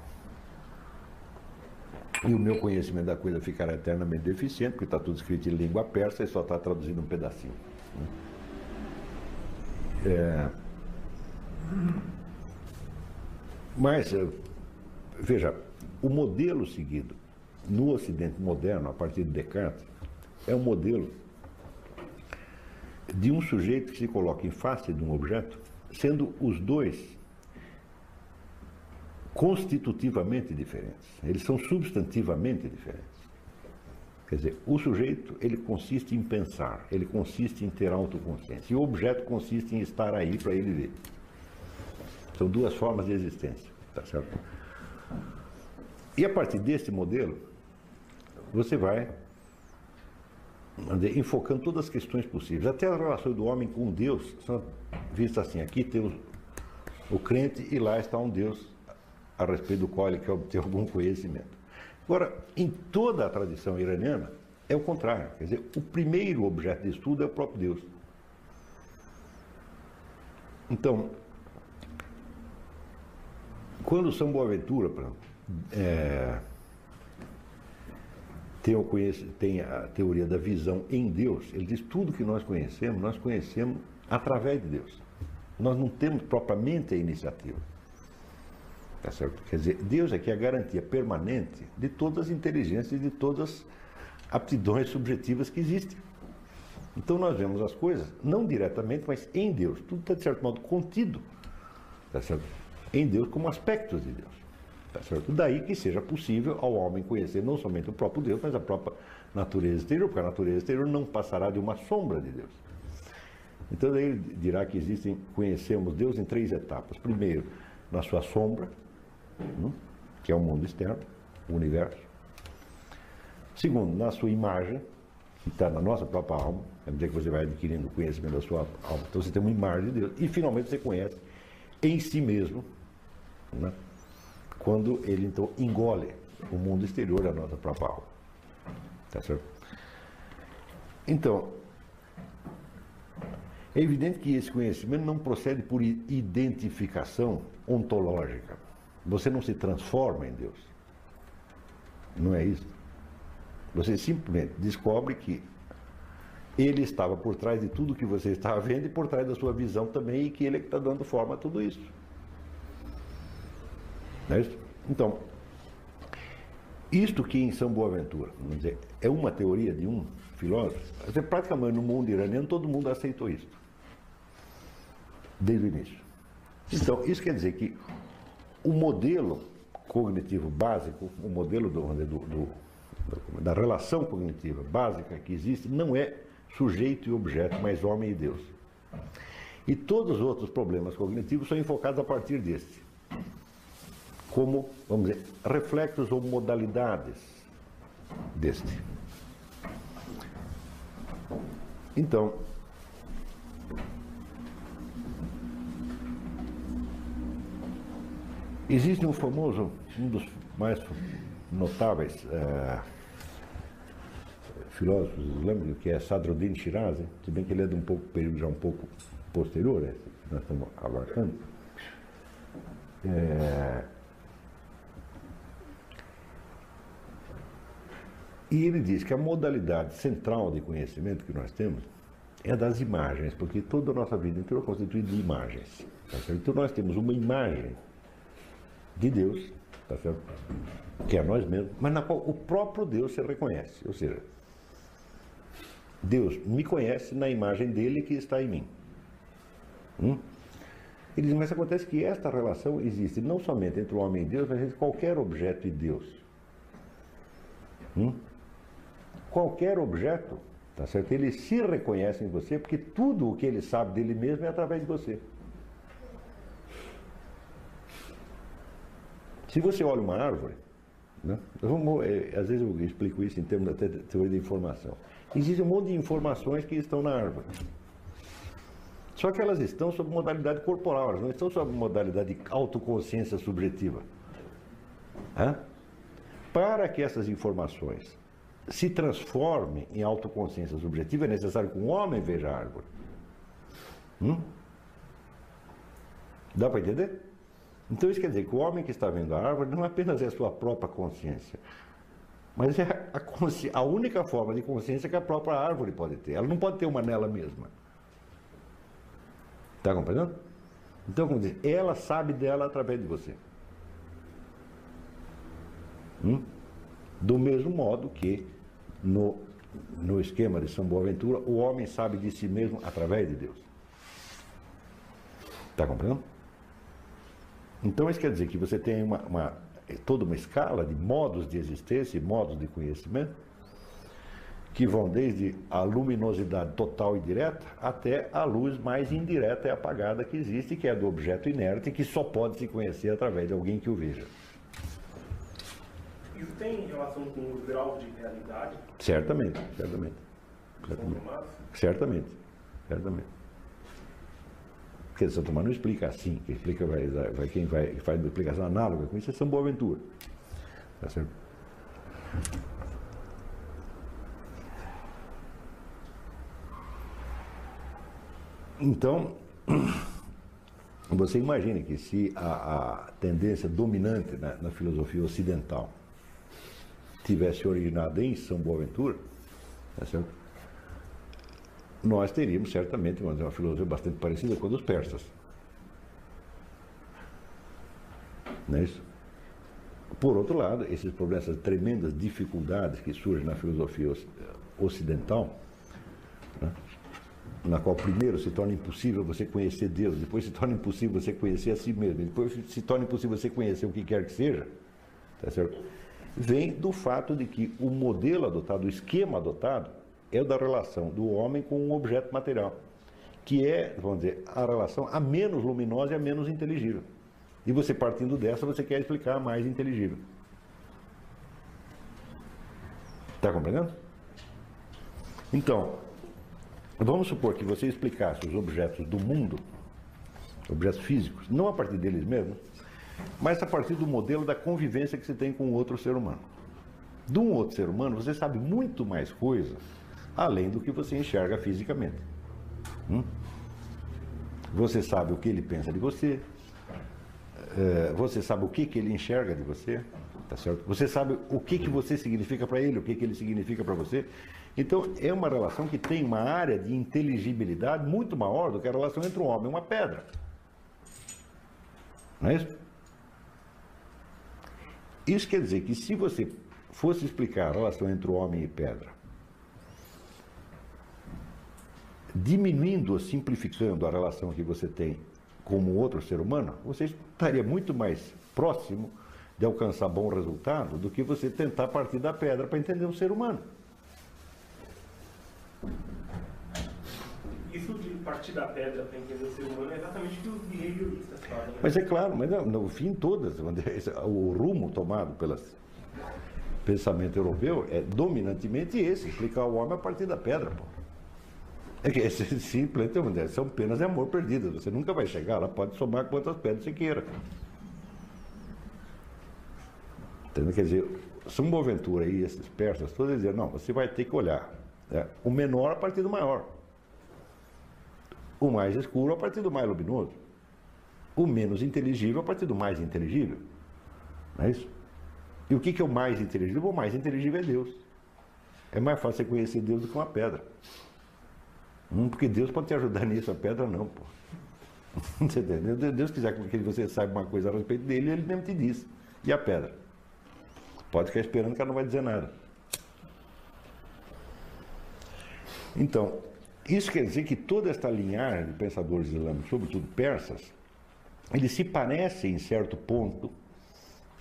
e o meu conhecimento da coisa ficará eternamente deficiente, porque está tudo escrito em língua persa e só está traduzindo um pedacinho. Né? É... Mas, é, veja, o modelo seguido no Ocidente moderno, a partir de Descartes, é um modelo de um sujeito que se coloca em face de um objeto, sendo os dois constitutivamente diferentes. Eles são substantivamente diferentes. Quer dizer, o sujeito, ele consiste em pensar, ele consiste em ter autoconsciência. E o objeto consiste em estar aí para ele ver. São duas formas de existência, tá certo? E a partir desse modelo, você vai dizer, enfocando todas as questões possíveis. Até as relações do homem com Deus são vistas assim. Aqui temos o crente e lá está um Deus a respeito do qual ele quer obter algum conhecimento. Agora, em toda a tradição iraniana, é o contrário. Quer dizer, o primeiro objeto de estudo é o próprio Deus. Então, quando São Boaventura é, o tem a teoria da visão em Deus, ele diz tudo que nós conhecemos, nós conhecemos através de Deus. Nós não temos propriamente a iniciativa. Tá certo? Quer dizer, Deus aqui é a garantia permanente de todas as inteligências e de todas as aptidões subjetivas que existem. Então nós vemos as coisas, não diretamente, mas em Deus. Tudo está, de certo modo, contido tá certo? em Deus como aspectos de Deus. Tá certo? Daí que seja possível ao homem conhecer não somente o próprio Deus, mas a própria natureza exterior, porque a natureza exterior não passará de uma sombra de Deus. Então daí ele dirá que existem, conhecemos Deus em três etapas. Primeiro, na sua sombra, Hum? que é o mundo externo, o universo. Segundo, na sua imagem, que está na nossa própria alma, à medida que você vai adquirindo o conhecimento da sua alma, então você tem uma imagem de Deus. E finalmente você conhece em si mesmo, né? Quando ele então engole o mundo exterior da nossa própria alma. Tá certo? Então, é evidente que esse conhecimento não procede por identificação ontológica. Você não se transforma em Deus. Não é isso. Você simplesmente descobre que ele estava por trás de tudo que você estava vendo e por trás da sua visão também, e que ele é que está dando forma a tudo isso. Não é isso? Então, isto que em São Boaventura, vamos dizer, é uma teoria de um filósofo, praticamente no mundo iraniano todo mundo aceitou isso. Desde o início. Então, isso quer dizer que o modelo cognitivo básico, o modelo do, do, do, da relação cognitiva básica que existe, não é sujeito e objeto, mas homem e Deus. E todos os outros problemas cognitivos são enfocados a partir deste, como, vamos dizer, reflexos ou modalidades deste. Então, Existe um famoso, um dos mais notáveis é, filósofos islâmicos, que é Sadruddin Shirazi, se bem que ele é de um pouco, período já um pouco posterior, é, que nós estamos abarcando. É, e ele diz que a modalidade central de conhecimento que nós temos é das imagens, porque toda a nossa vida inteira é constituída de imagens. Tá então nós temos uma imagem de Deus, tá certo? que é nós mesmos, mas na qual o próprio Deus se reconhece. Ou seja, Deus me conhece na imagem dele que está em mim. Hum? Ele diz, mas acontece que esta relação existe não somente entre o homem e Deus, mas entre qualquer objeto e Deus. Hum? Qualquer objeto, tá certo? Ele se reconhece em você porque tudo o que ele sabe dele mesmo é através de você. Se você olha uma árvore, né, é, às vezes eu explico isso em termos até de teoria da informação. Existe um monte de informações que estão na árvore. Só que elas estão sob modalidade corporal, elas não estão sob modalidade de autoconsciência subjetiva. Hã? Para que essas informações se transformem em autoconsciência subjetiva, é necessário que um homem veja a árvore. Hum? Dá para entender? Então isso quer dizer que o homem que está vendo a árvore não apenas é a sua própria consciência, mas é a, a única forma de consciência que a própria árvore pode ter. Ela não pode ter uma nela mesma. Está compreendendo? Então, como diz, ela sabe dela através de você. Hum? Do mesmo modo que no, no esquema de São Boaventura, o homem sabe de si mesmo através de Deus. Está compreendendo? Então isso quer dizer que você tem uma, uma, toda uma escala de modos de existência e modos de conhecimento que vão desde a luminosidade total e direta até a luz mais indireta e apagada que existe, que é do objeto inerte, que só pode se conhecer através de alguém que o veja. Isso tem relação com o grau de realidade? Certamente, certamente. Certamente. Certamente. certamente. Porque São Tomás não explica assim, quem explica vai, vai, quem vai, faz uma explicação análoga com isso é São Boaventura. Tá certo? Então, *clears throat* você imagina que se a, a tendência dominante na, na, filosofia ocidental tivesse originado em São Boaventura, tá certo? nós teríamos certamente uma filosofia bastante parecida com a dos persas. Não é isso? Por outro lado, esses problemas, essas tremendas dificuldades que surgem na filosofia ocidental, né? na qual primeiro se torna impossível você conhecer Deus, depois se torna impossível você conhecer a si mesmo, depois se torna impossível você conhecer o que quer que seja, tá certo? Vem do fato de que o modelo adotado, o esquema adotado, é o da relação do homem com um objeto material, que é, vamos dizer, a relação a menos luminosa e a menos inteligível. E você partindo dessa, você quer explicar a mais inteligível. Está compreendendo? Então, Vamos supor que você explicasse os objetos do mundo, objetos físicos, não a partir deles mesmos, mas a partir do modelo da convivência que você tem com outro ser humano. De um outro ser humano, você sabe muito mais coisas além do que você enxerga fisicamente. Hum? Você sabe o que ele pensa de você, é, você sabe o que, que ele enxerga de você, tá certo? Você sabe o que, que você significa para ele, o que, que ele significa para você. Então, é uma relação que tem uma área de inteligibilidade muito maior do que a relação entre um homem e uma pedra. Não é isso? Isso quer dizer que se você fosse explicar a relação entre o homem e pedra, diminuindo ou simplificando a relação que você tem como outro ser humano, você estaria muito mais próximo de alcançar bom resultado do que você tentar partir da pedra para entender um ser humano. Isso de partir da pedra para entender o ser humano é exatamente o que os behavioristas fazem. Né? Mas é claro, mas no fim todas, o rumo tomado pelo pensamento europeu é dominantemente esse, explicar o homem a partir da pedra. Pô. É que é *laughs* simples, são penas de amor perdidas. Você nunca vai chegar lá, pode somar quantas pedras você queira. Entendeu? Quer dizer, São Boaventura e esses persas todos diziam, não, você vai ter que olhar é, o menor a partir do maior. O mais escuro a partir do mais luminoso. O menos inteligível a partir do mais inteligível. Não é isso? E o que, que é o mais inteligível? O mais inteligível é Deus. É mais fácil você conhecer Deus do que uma pedra. Hum, porque Deus pode te ajudar *laughs* nisso, a pedra não, pô. *laughs* Você entendeu? Deus quiser que você saiba uma coisa a respeito dele, ele mesmo te diz. E a pedra? Pode ficar esperando que ela não vai dizer nada. Então, isso quer dizer que toda esta linhagem de pensadores islâmicos, sobretudo persas, eles se parecem em certo ponto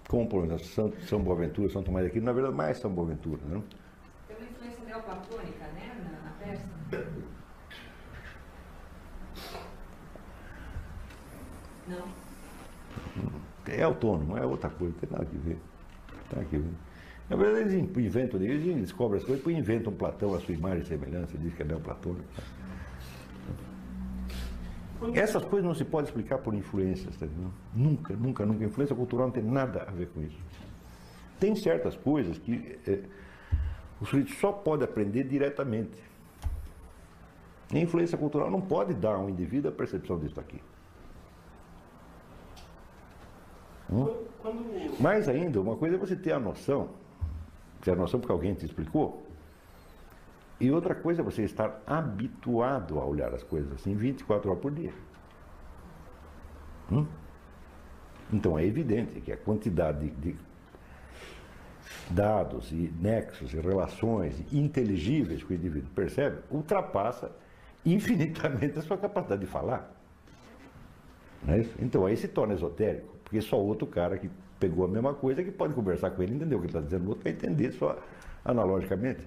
com, por exemplo, São, São Boaventura, São Tomás de Aquino, na verdade mais São Boaventura. Né? Tem uma influência neoplatônica, né, na, na Pérsia? Não. É autônomo, é outra coisa, não tem nada a ver. Tá aqui, Na verdade, eles inventam, eles descobrem as coisas, depois inventam Platão, a sua imagem e semelhança, diz que é neoplatônico. Essas coisas não se pode explicar por influências, tá Nunca, nunca, nunca. Influência cultural não tem nada a ver com isso. Tem certas coisas que é, o sujeito só pode aprender diretamente. A influência cultural não pode dar ao indivíduo a percepção disso aqui. Hum? Mais ainda, uma coisa é você ter a noção, a noção porque alguém te explicou, e outra coisa é você estar habituado a olhar as coisas assim 24 horas por dia. Hum? Então é evidente que a quantidade de, de dados e nexos e relações inteligíveis que o indivíduo percebe ultrapassa infinitamente a sua capacidade de falar. É então aí se torna esotérico, porque só outro cara que pegou a mesma coisa que pode conversar com ele, entender o que ele está dizendo, o outro vai entender só analogicamente.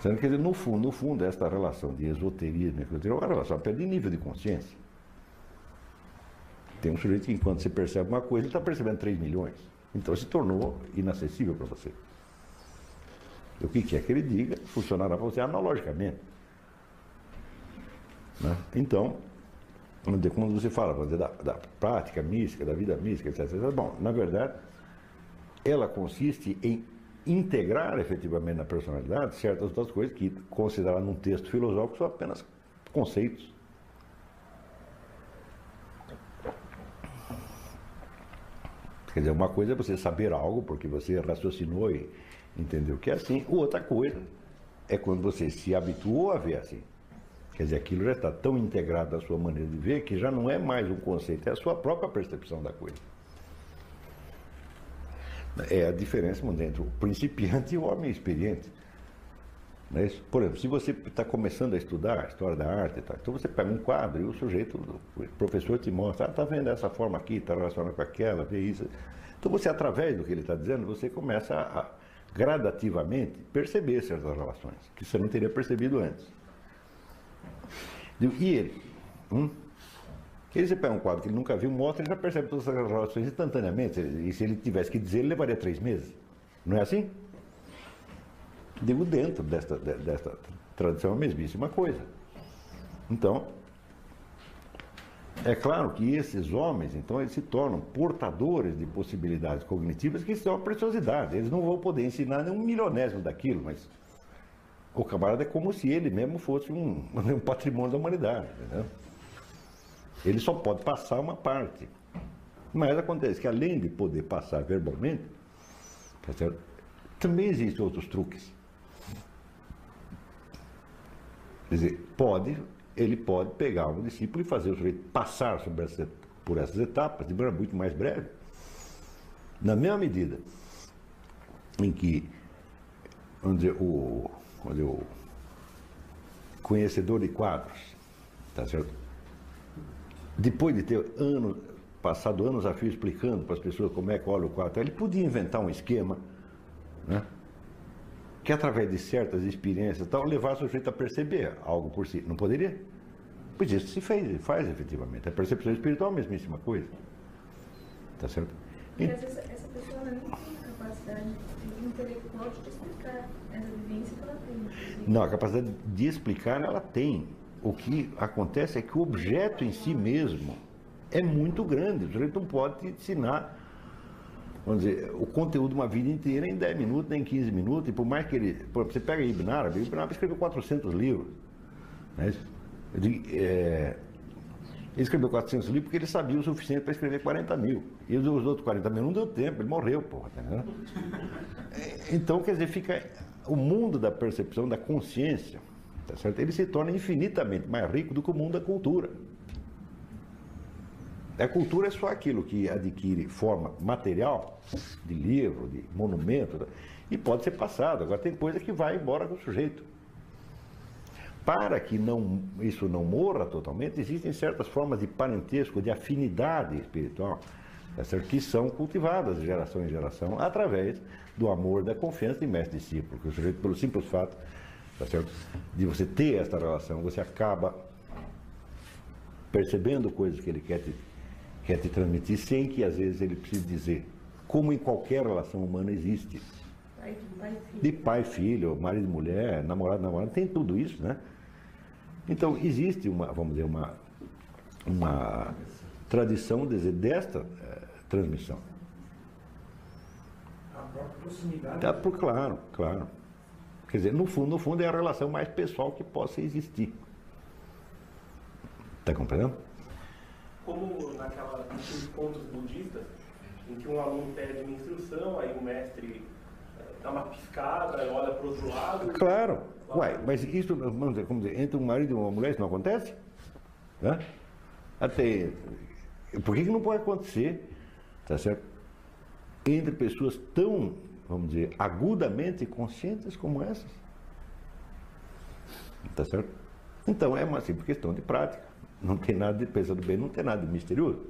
Sendo que, no fundo, no fundo, esta relação de esoterismo é uma relação até de nível de consciência. Tem um sujeito que, enquanto você percebe uma coisa, ele está percebendo 3 milhões. Então se tornou inacessível para você. O que quer que ele diga funcionará para você analogicamente. Né? Então, quando você fala da, da prática mística, da vida mística, etc, etc, bom, na verdade, ela consiste em integrar efetivamente na personalidade certas outras coisas que, consideradas num texto filosófico, são apenas conceitos. Quer dizer, uma coisa é você saber algo porque você raciocinou e entendeu que é assim, outra coisa é quando você se habituou a ver assim. Quer dizer, aquilo já está tão integrado à sua maneira de ver que já não é mais um conceito, é a sua própria percepção da coisa. É a diferença entre o principiante e o homem experiente. É Por exemplo, se você está começando a estudar a história da arte, tá? então você pega um quadro e o sujeito, o professor te mostra, está ah, tá vendo essa forma aqui, está relacionada com aquela, vê isso. Então você, através do que ele está dizendo, você começa a, a gradativamente perceber certas relações, que você não teria percebido antes. E ele? Hum? Ele você pega um quadro que ele nunca viu, mostra, ele já percebe todas as relações instantaneamente. E se ele tivesse que dizer, ele levaria três meses. Não é assim? Digo, dentro desta, desta tradição, a mesmíssima coisa. Então, é claro que esses homens, então, eles se tornam portadores de possibilidades cognitivas que são a preciosidade. Eles não vão poder ensinar nem um milionésimo daquilo, mas o camarada é como se ele mesmo fosse um, *laughs* um patrimônio da humanidade. Entendeu? Ele só pode passar uma parte. Mas acontece que além de poder passar verbalmente, tá também existem outros truques. Quer dizer, pode, ele pode pegar um discípulo e fazer o sujeito passar essa, por essas etapas de maneira muito mais breve. Na mesma medida em que vamos dizer, o, dizer, o conhecedor de quadros, tá certo? depois de ter passado anos a fio explicando para as pessoas como é que olha o quadro, ele podia inventar um esquema, né? que através de certas experiências tal, levasse o sujeito a perceber algo por si. Não poderia? Pois isso se fez, faz efetivamente. A percepção espiritual é a mesmíssima coisa. Tá certo? E... Porque às vezes essa pessoa não a Não, a capacidade de explicar ela tem o que acontece é que o objeto em si mesmo é muito grande. O sujeito não pode te ensinar, vamos dizer, o conteúdo de uma vida inteira em 10 minutos, nem em 15 minutos. E por mais que ele. Você pega Ibn Arabi, Ibn Arabi escreveu 400 livros. Né? É, ele escreveu 400 livros porque ele sabia o suficiente para escrever 40 mil. E os outros 40 mil não deu tempo, ele morreu, porra. Tá *laughs* então, quer dizer, fica o mundo da percepção, da consciência tá certo? ele se torna infinitamente mais rico do que o mundo da cultura. A cultura é só aquilo que adquire forma material, de livro, de monumento, e pode ser passado. Agora tem coisa que vai embora com o sujeito. Para que não, isso não morra totalmente, existem certas formas de parentesco, de afinidade espiritual, certo? que são cultivadas de geração em geração através do amor, da confiança de mestre e discípulo. Que o sujeito, pelo simples fato tá certo? De você ter esta relação, você acaba percebendo coisas que ele quer te, quer te transmitir sem que às vezes ele precise dizer. como em qualquer relação humana existe. De pai, filho, marido, mulher, namorado, namorada, tem tudo isso, né? Então, existe uma, vamos dizer, uma, uma tradição dizer, desta eh, transmissão. A própria proximidade. Tá, por, claro, claro. Quer dizer, no fundo, no fundo é a relação mais pessoal que possa existir. Está compreendendo? Como naquela, naqueles contos budistas, em que um aluno pede uma instrução, aí o mestre eh, dá uma piscada, olha para o outro lado. Claro. Uai, mas isso, vamos dizer, como dizer, entre um marido e uma mulher isso não acontece? Né? Até, por que, que não pode acontecer, tá certo? Entre pessoas tão, vamos dizer, agudamente conscientes como essas. Tá certo? Então é uma simples questão de prática. Não tem nada de, pensando bem, não tem nada de misterioso.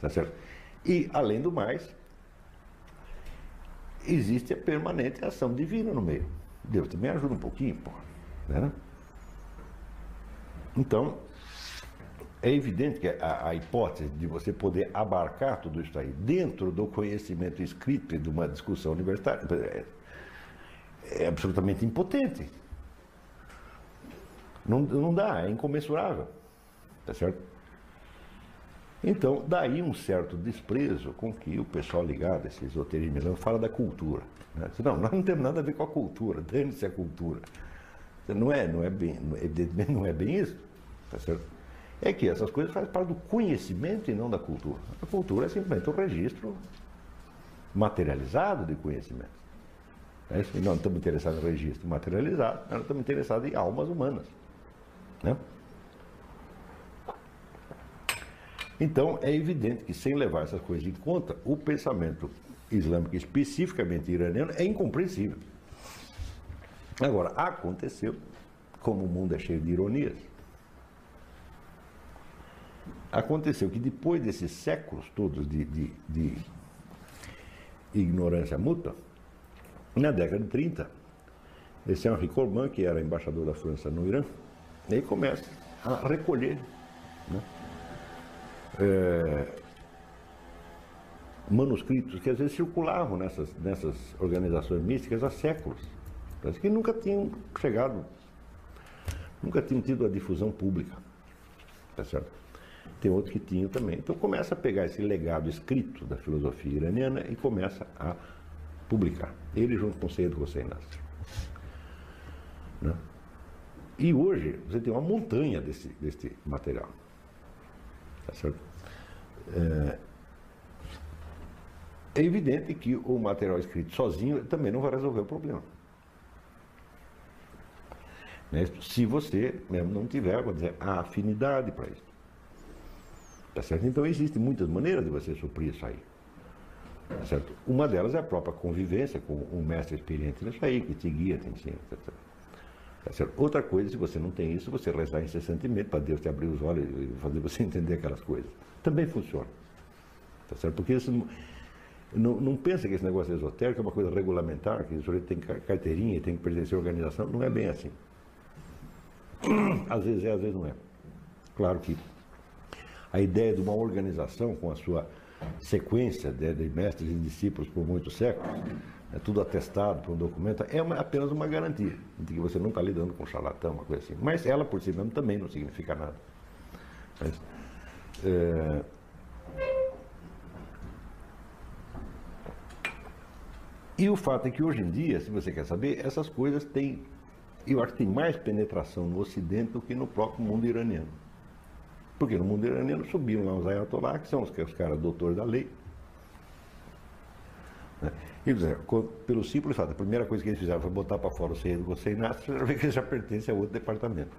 Tá certo? E, além do mais, existe a permanente ação divina no meio. Deus também ajuda um pouquinho, pô. Né? Então, é evidente que a, a, hipótese de você poder abarcar tudo isso aí dentro do conhecimento escrito e de uma discussão universitária é, é absolutamente impotente. Não, não dá, é incomensurável. Tá certo? Então, daí um certo desprezo com que o pessoal ligado a esse esoterismo fala da cultura. Né? Não, nós não temos nada a ver com a cultura, dane-se a cultura. Não é, não é bem, evidentemente não é bem isso. Tá certo? É que essas coisas fazem parte do conhecimento e não da cultura. A cultura é simplesmente um registro materializado de conhecimento. É nós não estamos interessados em registro materializado, nós estamos interessados em almas humanas. Né? Então, é evidente que, sem levar essas coisas em conta, o pensamento islâmico, especificamente iraniano, é incompreensível. Agora, aconteceu, como o mundo é cheio de ironias, aconteceu que depois desses séculos todos de, de, de ignorância mútua, na década de 30, esse Henri Corbin, que era embaixador da França no Irã, ele começa a recolher é, manuscritos que às vezes circulavam nessas, nessas organizações místicas há séculos. Parece que nunca tinham chegado, nunca tinham tido a difusão pública. Tá certo? Tem outros que tinham também. Então começa a pegar esse legado escrito da filosofia iraniana e começa a publicar. Ele junto com Seyd Hossein Nasr. Né? E hoje você tem uma montanha desse, desse material. Tá certo? É, é evidente que o material escrito sozinho também não vai resolver o problema. Né? Se você mesmo não tiver, vou dizer, a afinidade para isso. Tá certo? Então existem muitas maneiras de você suprir isso aí. Tá certo? Uma delas é a própria convivência com um mestre experiente nisso aí, que te guia, te ensina, etc. Tá? Outra coisa, se você não tem isso, você rezar incessantemente para Deus te abrir os olhos e fazer você *laughs* entender aquelas coisas. Também funciona. Tá certo? Porque isso não, não pensa que esse negócio esotérico é uma coisa regulamentar, que o sujeito tem carteirinha tem que pertencer à organização. Não é bem assim. Às vezes é, às vezes não é. Claro que a ideia de uma organização com a sua sequência de, de mestres e discípulos por muitos séculos é tudo atestado por um documento, é uma, apenas uma garantia de que você não está lidando com charlatão, uma coisa assim. Mas ela por si mesma também não significa nada. Mas, é... E o fato é que hoje em dia, se você quer saber, essas coisas têm, eu acho que tem mais penetração no Ocidente do que no próprio mundo iraniano. Porque no mundo iraniano subiam lá os ayatollah, que são os, os caras doutores da lei, né? E, pelo simples fato, a primeira coisa que eles fizeram foi botar para fora o Seio do vê que já pertence a outro departamento.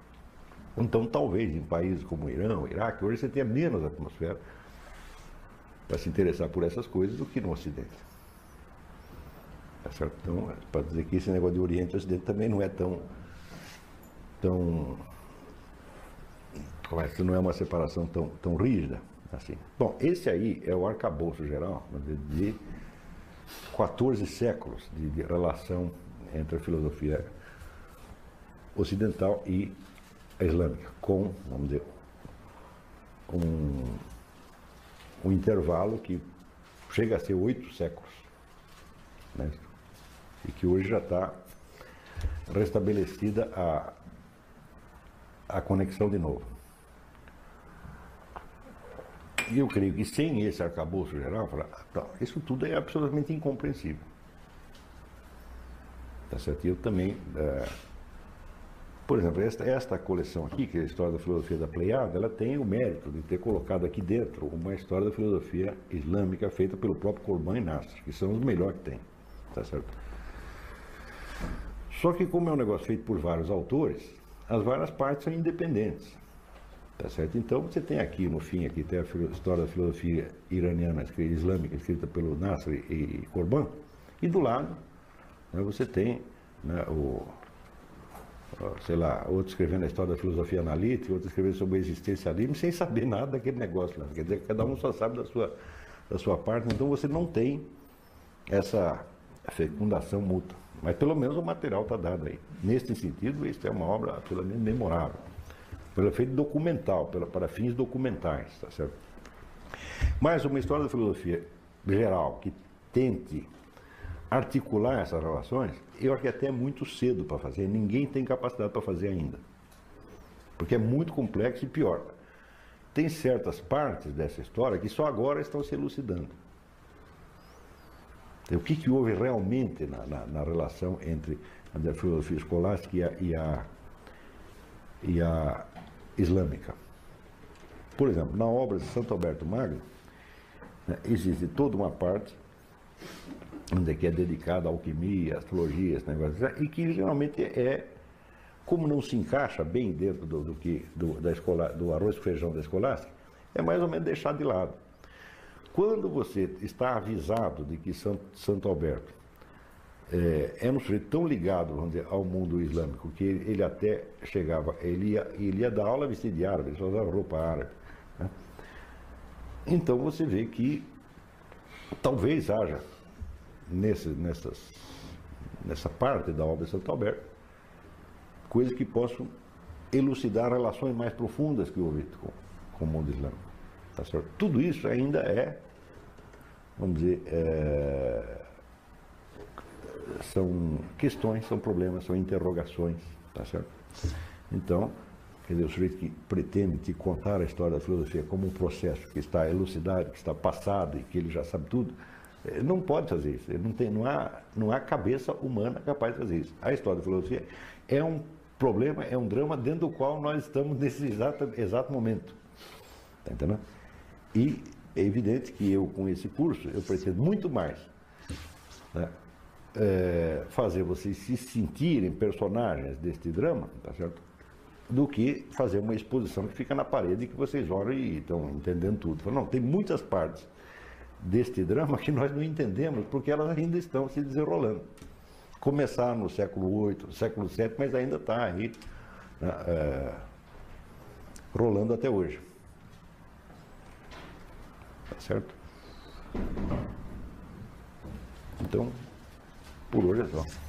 Então, talvez em países como o Irã, o Iraque, hoje você tenha menos atmosfera para se interessar por essas coisas do que no Ocidente. Tá certo? Então, para dizer que esse negócio de Oriente e Ocidente também não é tão. tão que não é uma separação tão, tão rígida assim. Bom, esse aí é o arcabouço geral de 14 séculos de, de relação entre a filosofia ocidental e a islâmica, com, vamos dizer, um, um intervalo que chega a ser oito séculos. Né? E que hoje já está restabelecida a, a conexão de novo. E eu creio que sem esse arcabouço geral, isso tudo é absolutamente incompreensível. Tá certo? E eu também. É, por exemplo, esta, esta coleção aqui, que é a História da Filosofia da Pleiada, ela tem o mérito de ter colocado aqui dentro uma história da filosofia islâmica feita pelo próprio Corban e Nasser, que são os melhores que tem. Tá certo? Só que como é um negócio feito por vários autores, as várias partes são independentes. Tá certo? Então você tem aqui no fim aqui tem a história da filosofia iraniana islâmica escrita pelo Nasser e Corban, e do lado né, você tem né, o sei lá, outro escrevendo a história da filosofia analítica, outro escrevendo sobre o existencialismo, sem saber nada daquele negócio. Quer dizer, cada um só sabe da sua, da sua parte, então você não tem essa fecundação mútua. Mas pelo menos o material está dado aí. Nesse sentido, isso é uma obra absolutamente memorável. Pelo efeito documental, pela, para fins documentais, tá certo? Mas uma história da filosofia geral que tente articular essas relações, eu acho que até é muito cedo para fazer, ninguém tem capacidade para fazer ainda. Porque é muito complexo e pior. Tem certas partes dessa história que só agora estão se elucidando. O que, que houve realmente na, na, na relação entre a filosofia escolástica e a, e a, e a islâmica? Por exemplo, na obra de Santo Alberto Magno, né, existe toda uma parte onde que é dedicada à alquimia, astrologia, esse negócio, e que geralmente é, como não se encaixa bem dentro do, do que, do, da escola, do arroz e feijão da escolástica, é mais ou menos deixado de lado. Quando você está avisado de que Santo, Santo Alberto é, é um sujeito tão ligado vamos dizer, ao mundo islâmico que ele, ele, até chegava, ele ia, ele ia dar aula vestido de árabe, ele só usava roupa árabe. Né? Então você vê que talvez haja nesse, nessas, nessa parte da obra de Santo Alberto coisas que possam elucidar relações mais profundas que houve com, com o mundo islâmico. Tá certo? Tudo isso ainda é vamos dizer, é, são questões, são problemas, são interrogações, tá certo? Então, quer dizer, o sujeito que pretende te contar a história da filosofia como um processo que está elucidado, que está passado e que ele já sabe tudo, não pode fazer isso. Ele não, tem, não, há, não há cabeça humana capaz de fazer isso. A história da filosofia é um problema, é um drama dentro do qual nós estamos nesse exato, exato momento. Tá entendendo? E é evidente que eu, com esse curso, eu pretendo muito mais né, é, fazer vocês se sentirem personagens deste drama, tá certo? Do que fazer uma exposição que fica na parede que vocês olham e estão entendendo tudo. Não, tem muitas partes deste drama que nós não entendemos porque elas ainda estão se desenrolando. Começaram no século VIII, século VII, mas ainda está aí né, é, rolando até hoje. Tá certo? Então, por hoje é só.